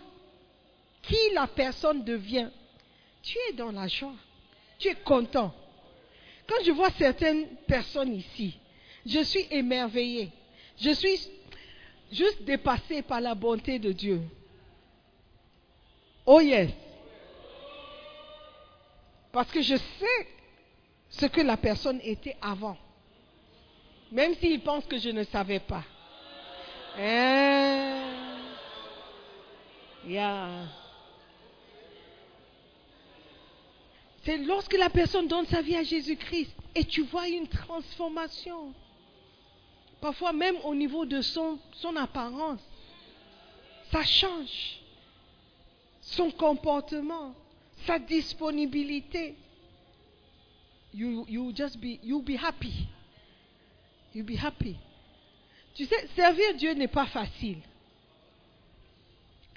qui la personne devient. Tu es dans la joie. Tu es content. Quand je vois certaines personnes ici, je suis émerveillé. Je suis juste dépassé par la bonté de Dieu. Oh yes. Parce que je sais ce que la personne était avant. Même s'il pense que je ne savais pas. Eh, C'est lorsque la personne donne sa vie à Jésus-Christ et tu vois une transformation. Parfois même au niveau de son, son apparence. Ça change. Son comportement, sa disponibilité. You, you just be, you'll be happy. You'll be happy. Tu sais, servir Dieu n'est pas facile.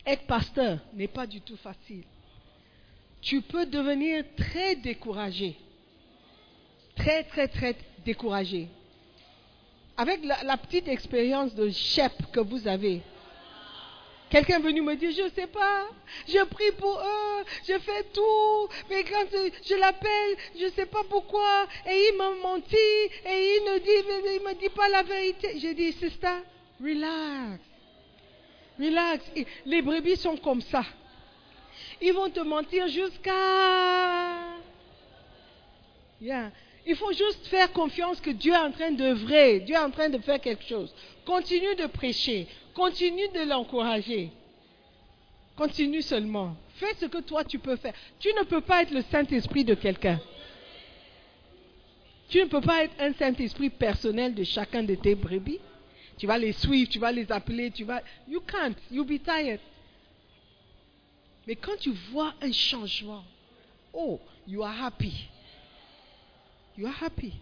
Être pasteur n'est pas du tout facile. Tu peux devenir très découragé. Très, très, très découragé. Avec la, petite expérience de chef que vous avez, Quelqu'un est venu me dire, je ne sais pas, je prie pour eux, je fais tout, mais quand je l'appelle, je ne sais pas pourquoi, et il m'a menti, et il ne dit, il me dit pas la vérité. J'ai dit, sister, relax, relax. Les brebis sont comme ça. Ils vont te mentir jusqu'à... Yeah. Il faut juste faire confiance que Dieu est en train d'œuvrer, Dieu est en train de faire quelque chose. Continue de prêcher, continue de l'encourager. Continue seulement. Fais ce que toi tu peux faire. Tu ne peux pas être le Saint-Esprit de quelqu'un. Tu ne peux pas être un Saint-Esprit personnel de chacun de tes brebis. Tu vas les suivre, tu vas les appeler, tu vas. You can't. You'll be tired. Mais quand tu vois un changement, oh, you are happy. You are happy.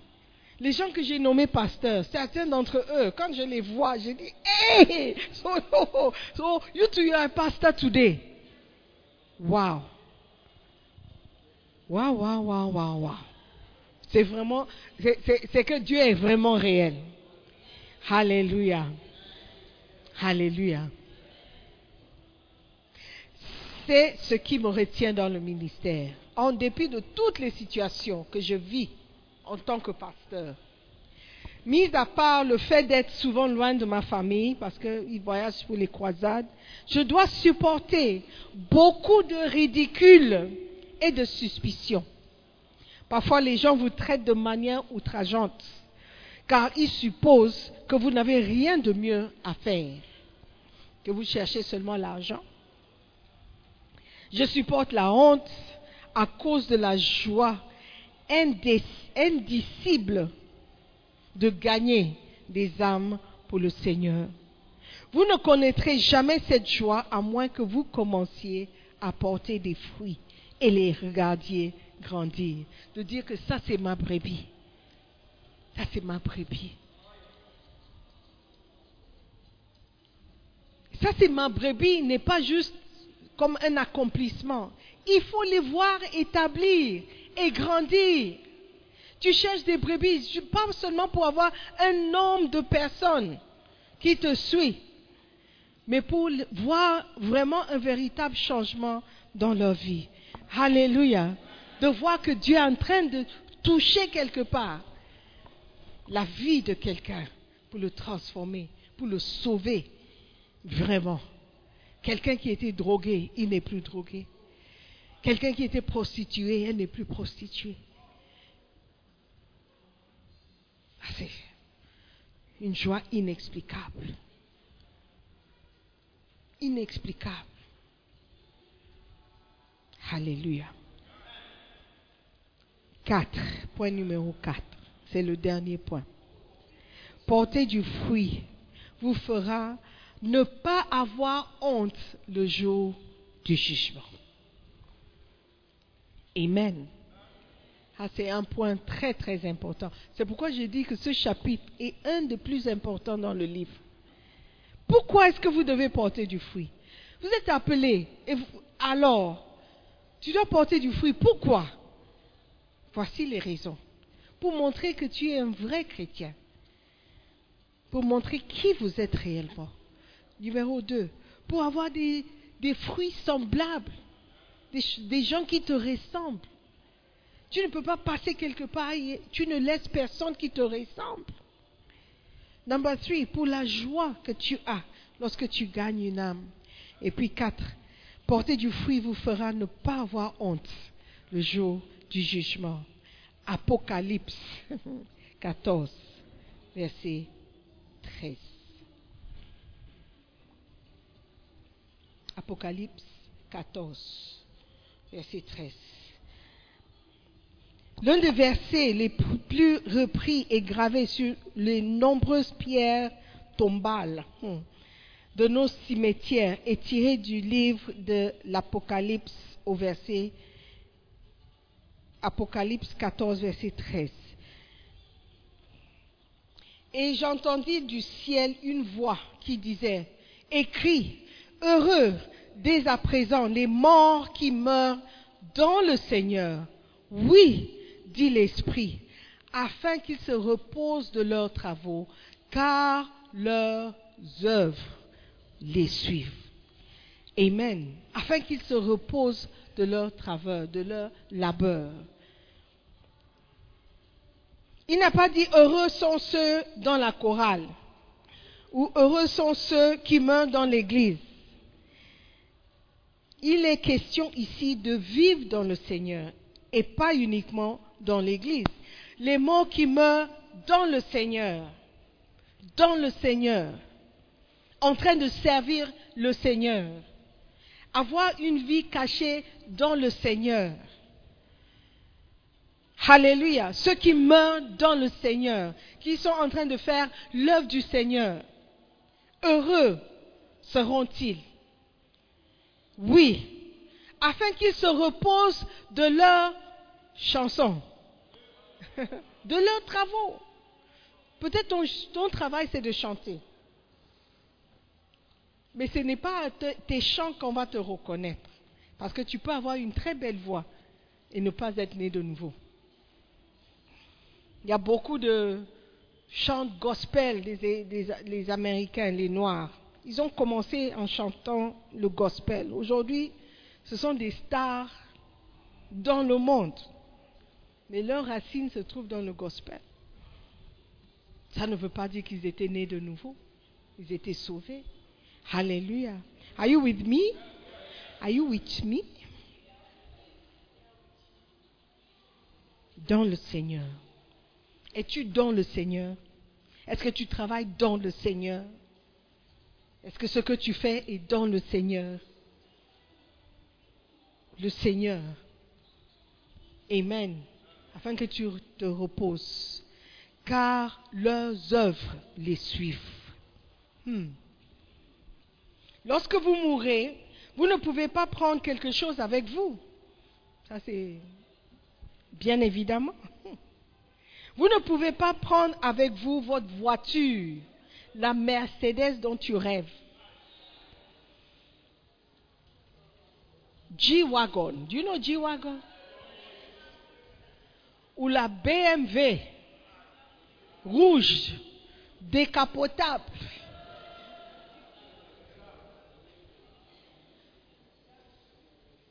Les gens que j'ai nommés pasteurs, certains d'entre eux, quand je les vois, je dis, hey, so, you two, you are a pastor today. Wow. Wow, wow, wow, wow, wow. C'est vraiment, c'est que Dieu est vraiment réel. Alléluia. Alléluia. C'est ce qui me retient dans le ministère. En dépit de toutes les situations que je vis en tant que pasteur. Mis à part le fait d'être souvent loin de ma famille, parce qu'ils voyagent pour les croisades, je dois supporter beaucoup de ridicule et de suspicion. Parfois, les gens vous traitent de manière outrageante, car ils supposent que vous n'avez rien de mieux à faire, que vous cherchez seulement l'argent. Je supporte la honte à cause de la joie indicible de gagner des âmes pour le Seigneur. Vous ne connaîtrez jamais cette joie à moins que vous commenciez à porter des fruits et les regardiez grandir. De dire que ça c'est ma brebis. Ça c'est ma brebis. Ça c'est ma brebis n'est pas juste comme un accomplissement. Il faut les voir établir et grandir. Tu cherches des brebis, pas seulement pour avoir un nombre de personnes qui te suivent, mais pour voir vraiment un véritable changement dans leur vie. Alléluia. De voir que Dieu est en train de toucher quelque part la vie de quelqu'un pour le transformer, pour le sauver. Vraiment. Quelqu'un qui était drogué, il n'est plus drogué. Quelqu'un qui était prostitué, elle n'est plus prostituée. C'est une joie inexplicable. Inexplicable. Alléluia. 4. Point numéro 4. C'est le dernier point. Porter du fruit vous fera ne pas avoir honte le jour du jugement. Amen. Ah, c'est un point très très important. C'est pourquoi j'ai dit que ce chapitre est un des plus importants dans le livre. Pourquoi est-ce que vous devez porter du fruit? Vous êtes appelé, et alors, tu dois porter du fruit. Pourquoi? Voici les raisons. Pour montrer que tu es un vrai chrétien. Pour montrer qui vous êtes réellement. Numéro 2. Pour avoir des fruits semblables des, gens qui te ressemblent. Tu ne peux pas passer quelque part et tu ne laisses personne qui te ressemble. Number three, pour la joie que tu as lorsque tu gagnes une âme. Et puis quatre, porter du fruit vous fera ne pas avoir honte le jour du jugement. Apocalypse 14, verset 13. Apocalypse 14 verset 13. L'un des versets les plus repris et gravés sur les nombreuses pierres tombales hmm, de nos cimetières est tiré du livre de l'Apocalypse au verset Apocalypse 14, verset 13. Et j'entendis du ciel une voix qui disait, Écris, heureux dès à présent les morts qui meurent dans le Seigneur. Oui, dit l'Esprit, afin qu'ils se reposent de leurs travaux, car leurs œuvres les suivent. Amen. Afin qu'ils se reposent de leurs travaux, de leur labeur. Il n'a pas dit heureux sont ceux dans la chorale ou heureux sont ceux qui meurent dans l'église. Il est question ici de vivre dans le Seigneur et pas uniquement dans l'église. Les morts qui meurent dans le Seigneur, dans le Seigneur, en train de servir le Seigneur, avoir une vie cachée dans le Seigneur. Alléluia. Ceux qui meurent dans le Seigneur, qui sont en train de faire l'œuvre du Seigneur, heureux seront-ils? Oui, afin qu'ils se reposent de leurs chansons, de leurs travaux. Peut-être ton, travail, c'est de chanter. Mais ce n'est pas tes chants qu'on va te reconnaître. Parce que tu peux avoir une très belle voix et ne pas être né de nouveau. Il y a beaucoup de chants gospel, les, les, Américains, les Noirs. Ils ont commencé en chantant le gospel. Aujourd'hui, ce sont des stars dans le monde. Mais leurs racines se trouvent dans le gospel. Ça ne veut pas dire qu'ils étaient nés de nouveau. Ils étaient sauvés. Alléluia. Are you with me? Are you with me? Dans le Seigneur. Es-tu dans le Seigneur? Est-ce que tu travailles dans le Seigneur? Est-ce que ce que tu fais est dans le Seigneur? Le Seigneur. Amen. Afin que tu te reposes. Car leurs œuvres les suivent. Hmm. Lorsque vous mourrez, vous ne pouvez pas prendre quelque chose avec vous. Ça, c'est bien évidemment. Vous ne pouvez pas prendre avec vous votre voiture, la Mercedes dont tu rêves. G-Wagon. Do you know G-Wagon? Ou la BMW rouge, décapotable.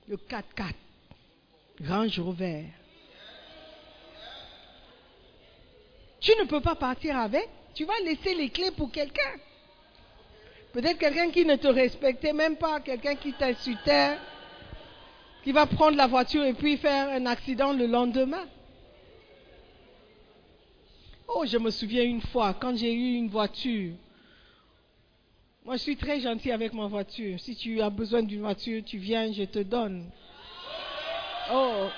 le 4x4, Range Rover. Tu ne peux pas partir avec? Tu vas laisser les clés pour quelqu'un. Peut-être quelqu'un qui ne te respectait même pas, quelqu'un qui t'insultait, qui va prendre la voiture et puis faire un accident le lendemain. Oh, je me souviens une fois, quand j'ai eu une voiture, moi, je suis très gentil avec ma voiture. Si tu as besoin d'une voiture, tu viens, je te donne. Oh,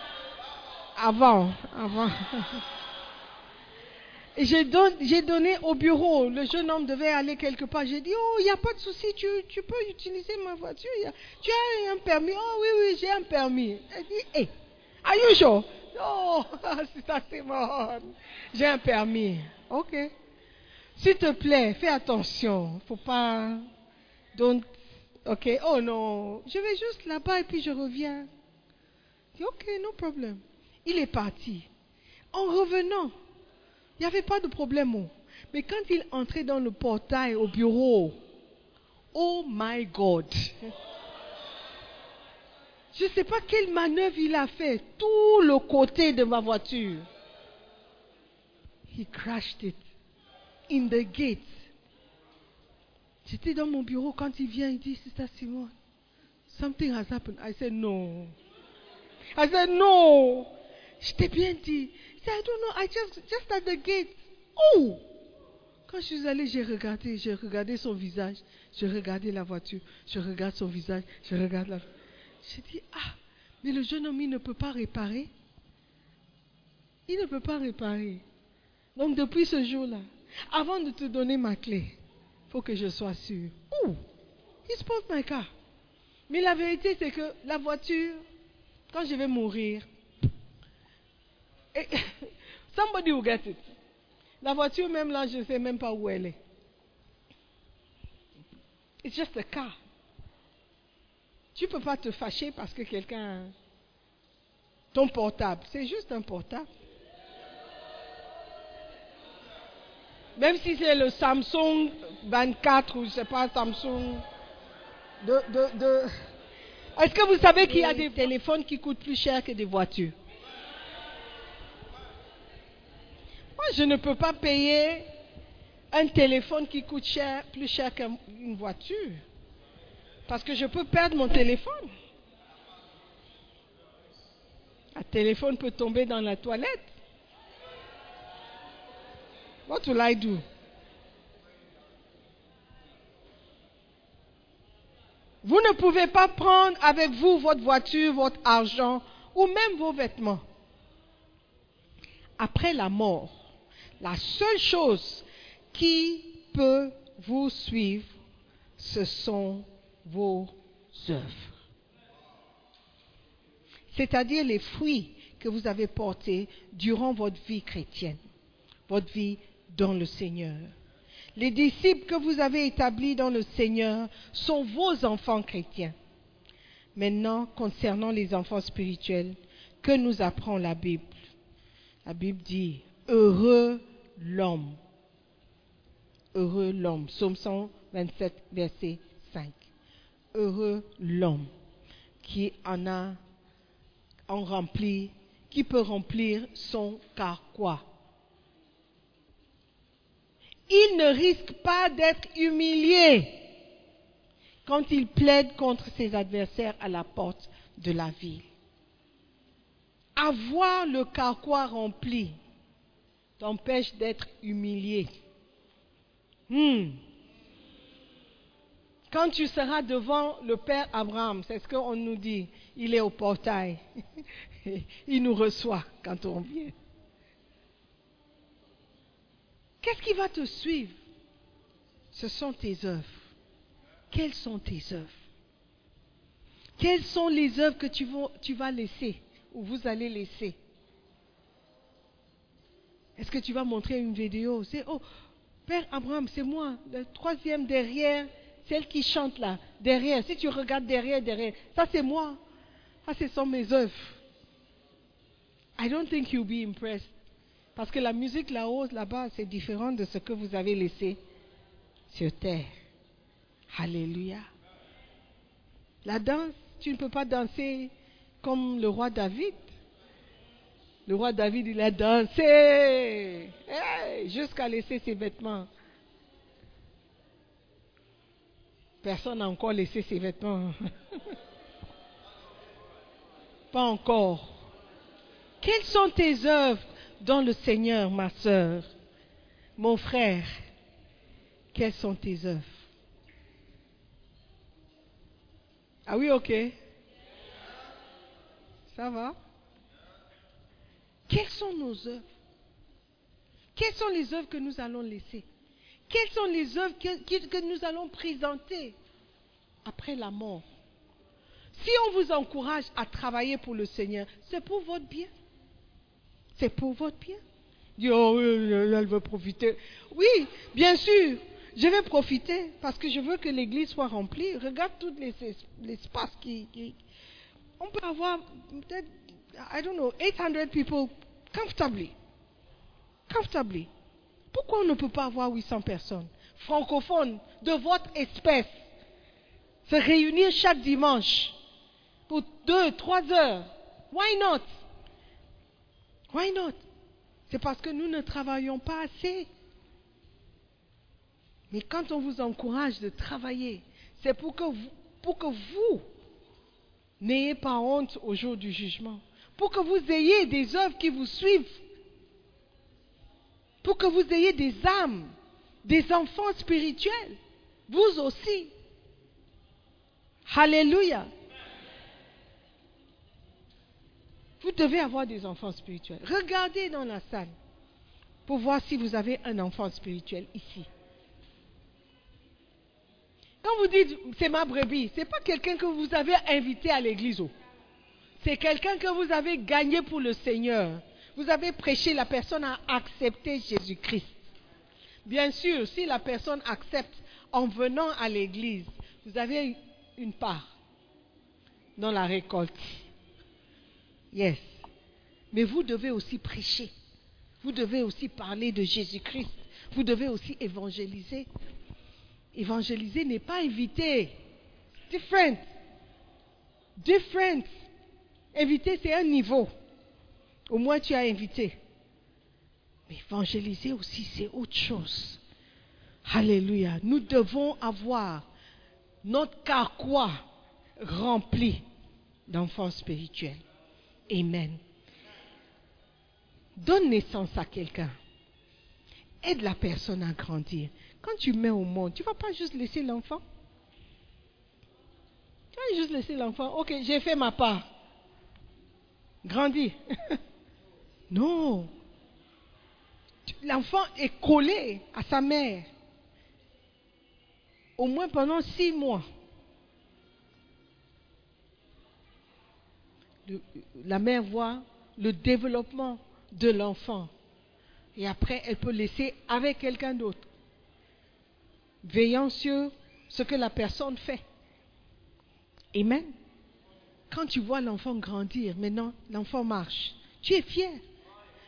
avant, avant. Et j'ai donné au bureau, le jeune homme devait aller quelque part. J'ai dit, oh, il n'y a pas de souci, tu, peux utiliser ma voiture. Tu as un permis. Oh oui, oui, j'ai un permis. Il dit, hey, are you sure? Oh, c'est mort. J'ai un permis. Ok. S'il te plaît, fais attention. Faut pas. Don't. Ok. Oh non. Je vais juste là-bas et puis je reviens. Ok, no problem. Il est parti. En revenant, il n'y avait pas de problème. Mais quand il entrait dans le portail au bureau, oh my God. Je ne sais pas quelle manœuvre il a fait. Tout le côté de ma voiture. He crashed it in the gate. J'étais dans mon bureau quand il vient, il dit, c'est ça Simon. Something has happened. I said, no. I said, no. Je t'ai bien dit. Said, I don't know. I just, just at the gate. Oh! Quand je suis allée, j'ai regardé, j'ai regardé son visage, j'ai regardé la voiture, je regarde son visage, je regarde la. J'ai dit, ah, mais le jeune homme, il ne peut pas réparer. Il ne peut pas réparer. Donc depuis ce jour-là, avant de te donner ma clé, il faut que je sois sûr. Ouh, il se pose my car. Mais la vérité, c'est que la voiture, quand je vais mourir, somebody will get it. La voiture, même là, je ne sais même pas où elle est. It's just a car. Tu ne peux pas te fâcher parce que quelqu'un. Ton portable, c'est juste un portable. Même si c'est le Samsung 24 ou je ne sais pas, Samsung. De, de, de... Est-ce que vous savez qu'il y a des téléphones qui coûtent plus cher que des voitures Moi, je ne peux pas payer un téléphone qui coûte plus cher qu'une voiture. Parce que je peux perdre mon téléphone. Un téléphone peut tomber dans la toilette. What will I do? Vous ne pouvez pas prendre avec vous votre voiture, votre argent ou même vos vêtements. Après la mort, la seule chose qui peut vous suivre, ce sont vos œuvres. C'est-à-dire les fruits que vous avez portés durant votre vie chrétienne, votre vie dans le Seigneur. Les disciples que vous avez établis dans le Seigneur sont vos enfants chrétiens. Maintenant, concernant les enfants spirituels, que nous apprend la Bible? La Bible dit, heureux l'homme. Heureux l'homme. Psaume 127, verset 5. Heureux l'homme qui en a en rempli, qui peut remplir son carquois. Il ne risque pas d'être humilié quand il plaide contre ses adversaires à la porte de la ville. Avoir le carquois rempli t'empêche d'être humilié. Hmm. Quand tu seras devant le Père Abraham, c'est ce qu'on nous dit, il est au portail. il nous reçoit quand on vient. Qu'est-ce qui va te suivre? Ce sont tes œuvres. Quelles sont tes œuvres? Quelles sont les œuvres que tu vas, tu vas laisser ou vous allez laisser? Est-ce que tu vas montrer une vidéo? C'est oh, Père Abraham, c'est moi, le troisième derrière, celle qui chante là, derrière. Si tu regardes derrière, derrière, ça c'est moi. Ça, ce sont mes œuvres. I don't think you'll be impressed. Parce que la musique là-haut, là-bas, c'est différent de ce que vous avez laissé sur terre. Alléluia. La danse, tu ne peux pas danser comme le roi David. Le roi David, il a dansé jusqu'à laisser ses vêtements. Personne n'a encore laissé ses vêtements. pas encore. Quelles sont tes œuvres dans le Seigneur, ma sœur, mon frère, quelles sont tes œuvres? Ah oui, ok. Ça va? Quelles sont nos œuvres? Quelles sont les œuvres que nous allons laisser? Quelles sont les œuvres que, nous allons présenter après la mort? Si on vous encourage à travailler pour le Seigneur, c'est pour votre bien. C'est pour votre bien. Oh, elle veut profiter. Oui, bien sûr, je vais profiter parce que je veux que l'église soit remplie. Regarde tous les espaces qui, qui, On peut avoir peut-être, I don't know, 800 people comfortably. Comfortably. Pourquoi on ne peut pas avoir 800 personnes? Francophones de votre espèce se réunir chaque dimanche pour deux, trois heures Why not? Why not? C'est parce que nous ne travaillons pas assez. Mais quand on vous encourage de travailler, c'est pour que vous, pour que vous n'ayez pas honte au jour du jugement. Pour que vous ayez des œuvres qui vous suivent. Pour que vous ayez des âmes, des enfants spirituels. Vous aussi. Alléluia. Vous devez avoir des enfants spirituels. Regardez dans la salle pour voir si vous avez un enfant spirituel ici. Quand vous dites c'est ma brebis, ce n'est pas quelqu'un que vous avez invité à l'église. C'est quelqu'un que vous avez gagné pour le Seigneur. Vous avez prêché, la personne a accepté Jésus-Christ. Bien sûr, si la personne accepte en venant à l'église, vous avez une part dans la récolte. Yes. Mais vous devez aussi prêcher. Vous devez aussi parler de Jésus-Christ. Vous devez aussi évangéliser. Évangéliser n'est pas inviter. Different. Different. Inviter, c'est un niveau. Au moins, tu as invité. Mais évangéliser aussi, c'est autre chose. Alléluia. Nous devons avoir notre carquois rempli d'enfants spirituels. Amen. Donne naissance à quelqu'un. Aide la personne à grandir. Quand tu mets au monde, tu ne vas pas juste laisser l'enfant. Tu vas juste laisser l'enfant. Ok, j'ai fait ma part. Grandis. non. L'enfant est collé à sa mère. Au moins pendant six mois. La mère voit le développement de l'enfant. Et après, elle peut laisser avec quelqu'un d'autre. Veillant sur ce que la personne fait. Amen. Quand tu vois l'enfant grandir, maintenant l'enfant marche, tu es fier.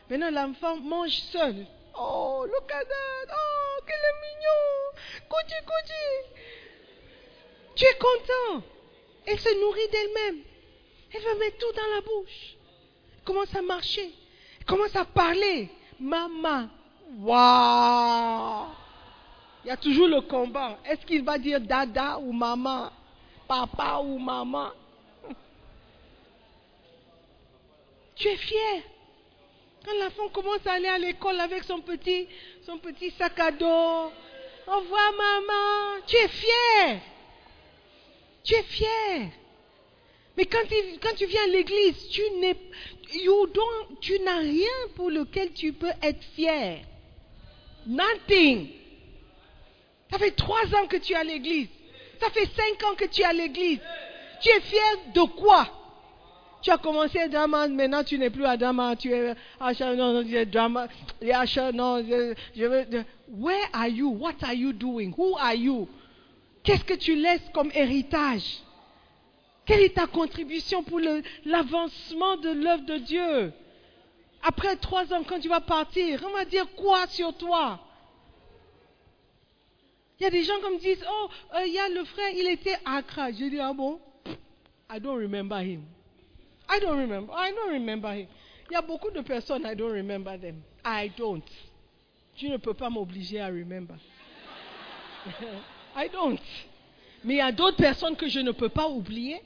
Maintenant l'enfant mange seul. Oh, look at that. Oh, qu'il est mignon. Couti, couti. Tu es content. Elle se nourrit d'elle-même. Elle va mettre tout dans la bouche. Elle commence à marcher. Elle commence à parler. Maman. Waouh. Il y a toujours le combat. Est-ce qu'il va dire dada ou maman Papa ou maman? Tu es fier. Quand l'enfant commence à aller à l'école avec son petit, son petit sac à dos, au revoir maman, tu es fier. Tu es fier. Mais quand, tu viens à l'église, tu tu n'as rien pour lequel tu peux être fier. Nothing. Ça fait trois ans que tu es à l'église. Ça fait cinq ans que tu es à l'église. Tu es fier de quoi? Tu as commencé Drama, maintenant tu n'es plus à Drama, tu es à Cha- non, non, Drama, Cha- non, je, veux- Where are you? What are you doing? Who are you? Qu'est-ce que tu laisses comme héritage? Quelle est ta contribution pour l'avancement de l'œuvre de Dieu? Après trois ans, quand tu vas partir, on va dire quoi sur toi? Il y a des gens qui me disent, oh, euh, il y a le frère, il était à Accra. Je dis, ah bon? I don't remember him. I don't remember. I don't remember him. Il y a beaucoup de personnes, I don't remember them. I don't. Ne peux pas m'obliger à remember. I don't. Mais il y a d'autres personnes que je ne peux pas oublier.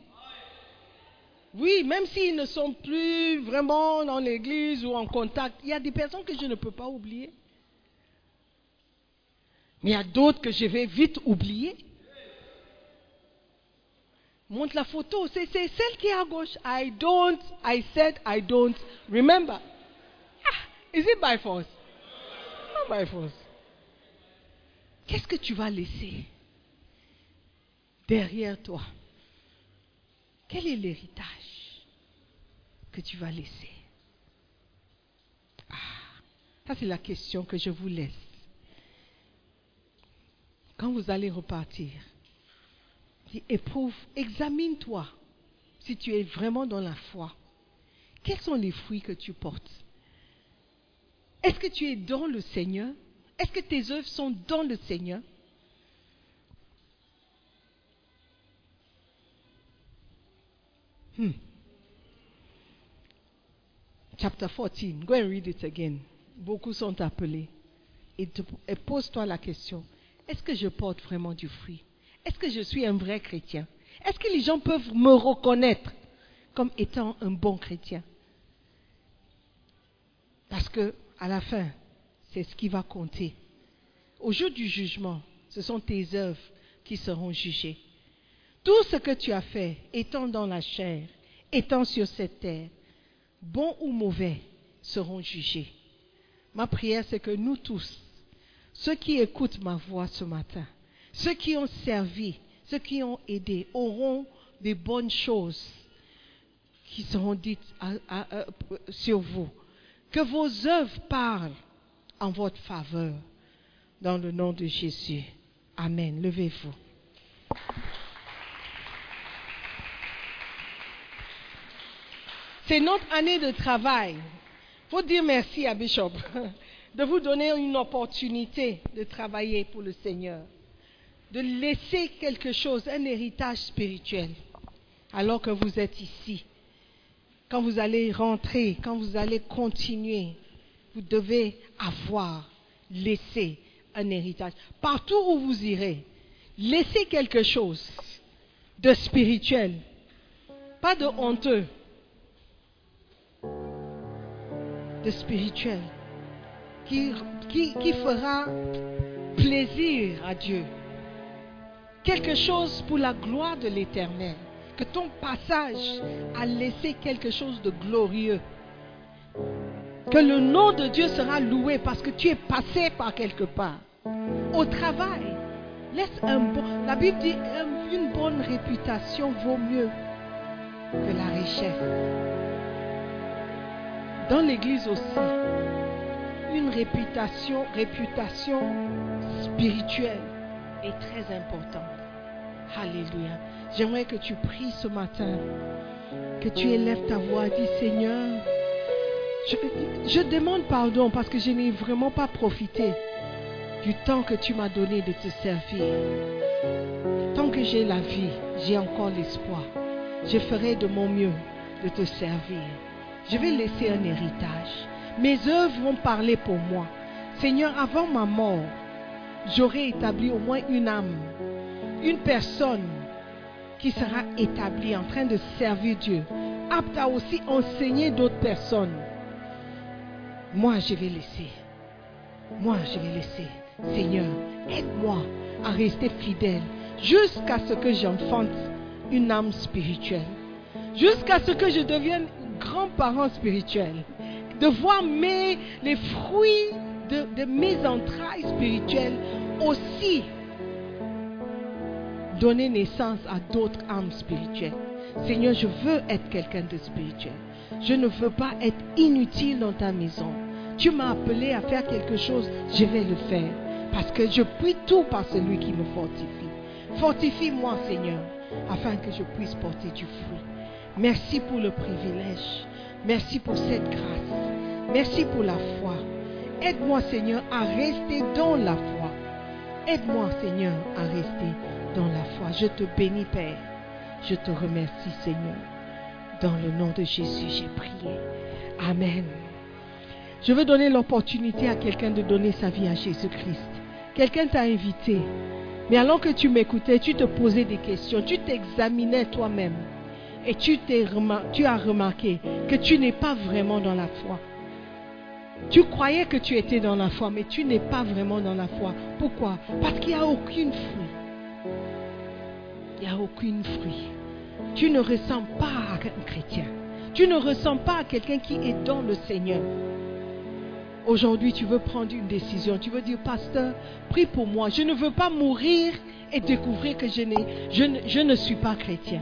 Oui, même s'ils ne sont plus vraiment dans l'église ou en contact, il y a des personnes que je ne peux pas oublier. Mais il y a d'autres que je vais vite oublier. Montre la photo, c'est celle qui est à gauche. I don't, I said I don't remember. Ah, is it by force? Not by force. Qu'est-ce que tu vas laisser derrière toi? Quel est l'héritage que tu vas laisser? Ah, ça c'est la question que je vous laisse. Quand vous allez repartir, dis, éprouve, examine-toi si tu es vraiment dans la foi. Quels sont les fruits que tu portes? Est-ce que tu es dans le Seigneur? Est-ce que tes œuvres sont dans le Seigneur? Hmm. Chapter 14. Go and read it again. Beaucoup sont appelés. Et pose-toi la question. Est-ce que je porte vraiment du fruit? Est-ce que je suis un vrai chrétien? Est-ce que les gens peuvent me reconnaître comme étant un bon chrétien? Parce que à la fin, c'est ce qui va compter. Au jour du jugement, ce sont tes œuvres qui seront jugées. Tout ce que tu as fait, étant dans la chair, étant sur cette terre, bons ou mauvais, seront jugés. Ma prière, c'est que nous tous, ceux qui écoutent ma voix ce matin, ceux qui ont servi, ceux qui ont aidé, auront des bonnes choses qui seront dites sur vous. Que vos œuvres parlent en votre faveur. Dans le nom de Jésus. Amen. Levez-vous. C'est notre année de travail. Il faut dire merci à Bishop de vous donner une opportunité de travailler pour le Seigneur, de laisser quelque chose, un héritage spirituel, alors que vous êtes ici. Quand vous allez rentrer, quand vous allez continuer, vous devez avoir laissé un héritage. Partout où vous irez, laissez quelque chose de spirituel, pas de honteux, de spirituel, qui, qui, qui fera plaisir à Dieu. Quelque chose pour la gloire de l'Éternel. Que ton passage a laissé quelque chose de glorieux. Que le nom de Dieu sera loué parce que tu es passé par quelque part. Au travail, laisse un bon. La Bible dit un- une bonne réputation vaut mieux que la richesse. Dans l'Église aussi, une réputation, réputation spirituelle est très importante. Alléluia. J'aimerais que tu pries ce matin, que tu élèves ta voix, dis Seigneur, je, je demande pardon parce que je n'ai vraiment pas profité du temps que tu m'as donné de te servir. Tant que j'ai la vie, j'ai encore l'espoir. Je ferai de mon mieux de te servir. Je vais laisser un héritage. Mes œuvres vont parler pour moi. Seigneur, avant ma mort, j'aurai établi au moins une âme, une personne qui sera établie en train de servir Dieu, apte à aussi enseigner d'autres personnes. Moi, je vais laisser. Moi, je vais laisser. Seigneur, aide-moi à rester fidèle jusqu'à ce que j'enfante une âme spirituelle. Jusqu'à ce que je devienne grand-parent spirituel. De voir les fruits de mes entrailles spirituelles aussi donner naissance à d'autres âmes spirituelles. Seigneur, je veux être quelqu'un de spirituel. Je ne veux pas être inutile dans ta maison. Tu m'as appelé à faire quelque chose, je vais le faire. Parce que je puis tout par celui qui me fortifie. Fortifie-moi, Seigneur, afin que je puisse porter du fruit. Merci pour le privilège. Merci pour cette grâce. Merci pour la foi. Aide-moi, Seigneur, à rester dans la foi. Aide-moi, Seigneur, à rester la foi. Je te bénis, Père. Je te remercie, Seigneur. Dans le nom de Jésus, j'ai prié. Amen. Je veux donner l'opportunité à quelqu'un de donner sa vie à Jésus-Christ. Quelqu'un t'a invité. Mais alors que tu m'écoutais, tu te posais des questions, tu t'examinais toi-même. Et tu as remarqué que tu n'es pas vraiment dans la foi. Tu croyais que tu étais dans la foi, mais tu n'es pas vraiment dans la foi. Pourquoi? Parce qu'il n'y a aucune fruit. Il n'y a aucune fruit. Tu ne ressembles pas à un chrétien. Tu ne ressembles pas à quelqu'un qui est dans le Seigneur. Aujourd'hui, tu veux prendre une décision. Tu veux dire, pasteur, prie pour moi. Je ne veux pas mourir et découvrir que je, je ne- je ne suis pas chrétien.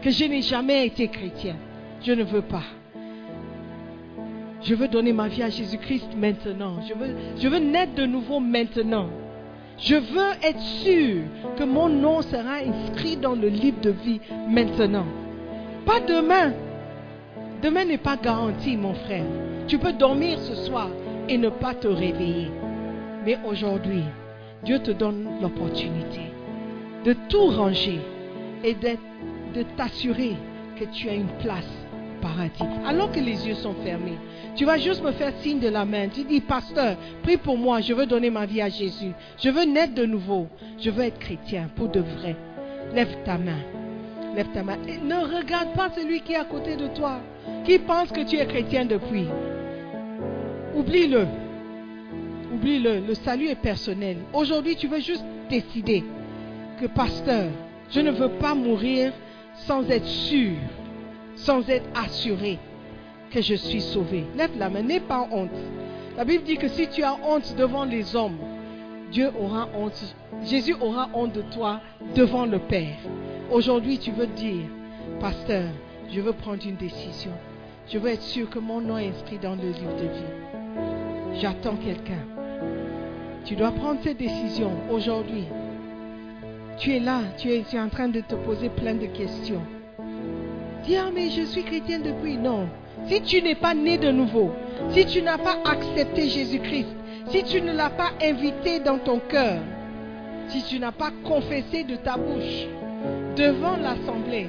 Que je n'ai jamais été chrétien. Je ne veux pas. Je veux donner ma vie à Jésus-Christ maintenant. Je veux, je veux naître de nouveau maintenant. Je veux être sûr que mon nom sera inscrit dans le livre de vie maintenant. Pas demain. Demain n'est pas garanti, mon frère. Tu peux dormir ce soir et ne pas te réveiller. Mais aujourd'hui, Dieu te donne l'opportunité de tout ranger et d'être- de t'assurer que tu as une place paradis. Alors que les yeux sont fermés, tu vas juste me faire signe de la main. Tu dis, pasteur, prie pour moi, je veux donner ma vie à Jésus. Je veux naître de nouveau. Je veux être chrétien pour de vrai. Lève ta main. Lève ta main. Ne regarde pas celui qui est à côté de toi, qui pense que tu es chrétien depuis. Oublie-le. Oublie-le. Le salut est personnel. Aujourd'hui, tu veux juste décider que, pasteur, je ne veux pas mourir sans être sûr, sans être assuré que je suis sauvé. Lève la main, n'aie pas honte. La Bible dit que si tu as honte devant les hommes, Dieu aura honte. Jésus aura honte de toi devant le Père. Aujourd'hui, tu veux dire, pasteur, je veux prendre une décision. Je veux être sûr que mon nom est inscrit dans le livre de vie. J'attends quelqu'un. Tu dois prendre cette décision aujourd'hui. Tu es là, tu es, tu es en train de te poser plein de questions. Ah, mais je suis chrétien depuis. Non. Si tu n'es pas né de nouveau, si tu n'as pas accepté Jésus-Christ, si tu ne l'as pas invité dans ton cœur, si tu n'as pas confessé de ta bouche devant l'assemblée,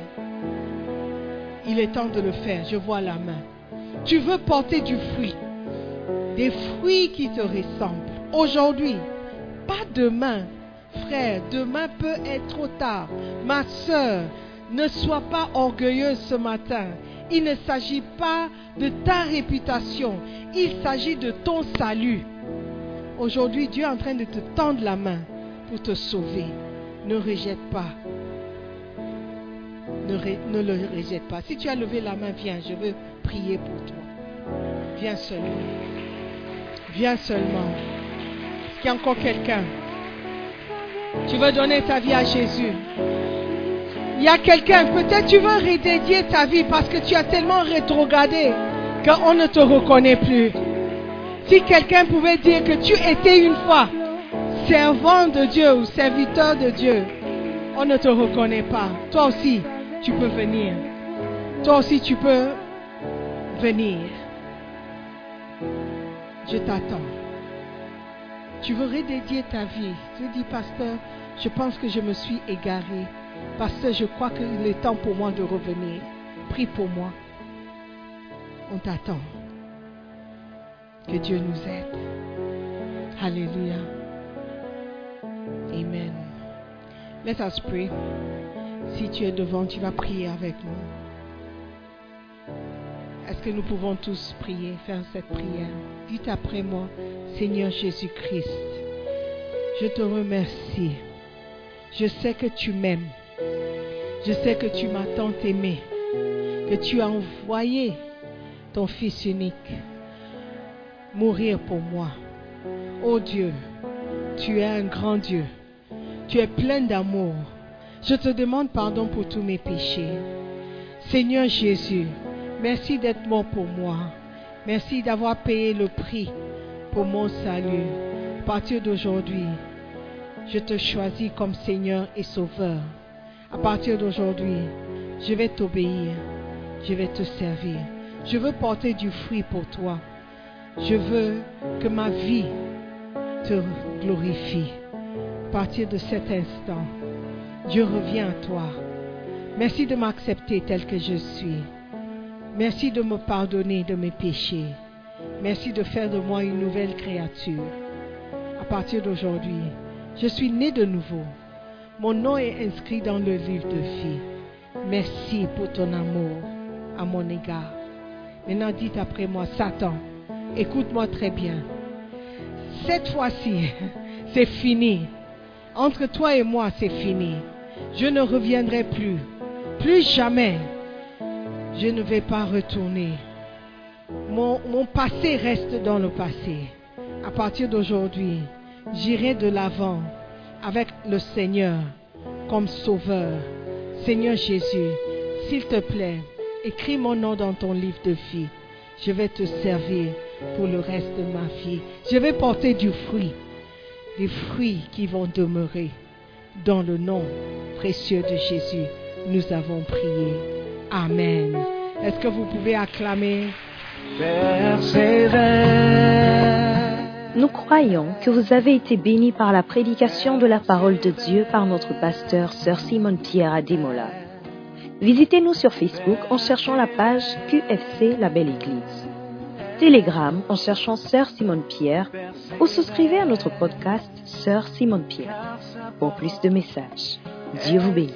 il est temps de le faire. Je vois la main. Tu veux porter du fruit, des fruits qui te ressemblent. Aujourd'hui, pas demain. Frère, demain peut être trop tard. Ma soeur, ne sois pas orgueilleuse ce matin. Il ne s'agit pas de ta réputation, il s'agit de ton salut. Aujourd'hui, Dieu est en train de te tendre la main pour te sauver. Ne rejette pas. Ne, ne, le rejette pas. Si tu as levé la main, viens, je veux prier pour toi. Viens seulement. Viens seulement. Est-ce qu'il y a encore quelqu'un? Tu veux donner ta vie à Jésus? Il y a quelqu'un, peut-être tu veux redédier ta vie parce que tu as tellement rétrogradé qu'on ne te reconnaît plus. Si quelqu'un pouvait dire que tu étais une fois servant de Dieu ou serviteur de Dieu, on ne te reconnaît pas. Toi aussi, tu peux venir. Toi aussi, tu peux venir. Je t'attends. Tu veux redédier ta vie? Tu dis, pasteur, je pense que je me suis égaré. Pasteur, je crois qu'il est temps pour moi de revenir. Prie pour moi. On t'attend. Que Dieu nous aide. Alléluia. Amen. Let us pray. Si tu es devant, tu vas prier avec nous. Est-ce que nous pouvons tous prier, faire cette prière? Dites après moi, Seigneur Jésus-Christ, je te remercie. Je sais que tu m'aimes. Je sais que tu m'as tant aimé, que tu as envoyé ton Fils unique mourir pour moi. Oh Dieu, tu es un grand Dieu. Tu es plein d'amour. Je te demande pardon pour tous mes péchés. Seigneur Jésus, merci d'être mort pour moi. Merci d'avoir payé le prix pour mon salut. À partir d'aujourd'hui, je te choisis comme Seigneur et Sauveur. À partir d'aujourd'hui, je vais t'obéir. Je vais te servir. Je veux porter du fruit pour toi. Je veux que ma vie te glorifie. À partir de cet instant, je reviens à toi. Merci de m'accepter tel que je suis. Merci de me pardonner de mes péchés. Merci de faire de moi une nouvelle créature. À partir d'aujourd'hui, je suis né de nouveau. Mon nom est inscrit dans le livre de vie. Merci pour ton amour à mon égard. Maintenant, dites après moi, Satan, écoute-moi très bien. Cette fois-ci, c'est fini. Entre toi et moi, c'est fini. Je ne reviendrai plus. Plus jamais. Je ne vais pas retourner. Mon, mon passé reste dans le passé. À partir d'aujourd'hui, j'irai de l'avant avec le Seigneur comme sauveur. Seigneur Jésus, s'il te plaît, écris mon nom dans ton livre de vie. Je vais te servir pour le reste de ma vie. Je vais porter du fruit, des fruits qui vont demeurer. Dans le nom précieux de Jésus, nous avons prié. Amen. Est-ce que vous pouvez acclamer? Nous croyons que vous avez été bénis par la prédication de la parole de Dieu par notre pasteur, Sœur Simone Pierre Ademola. Visitez-nous sur Facebook en cherchant la page QFC La Belle Église. Telegram en cherchant Sœur Simone Pierre ou souscrivez à notre podcast Sœur Simone Pierre pour plus de messages. Dieu vous bénisse.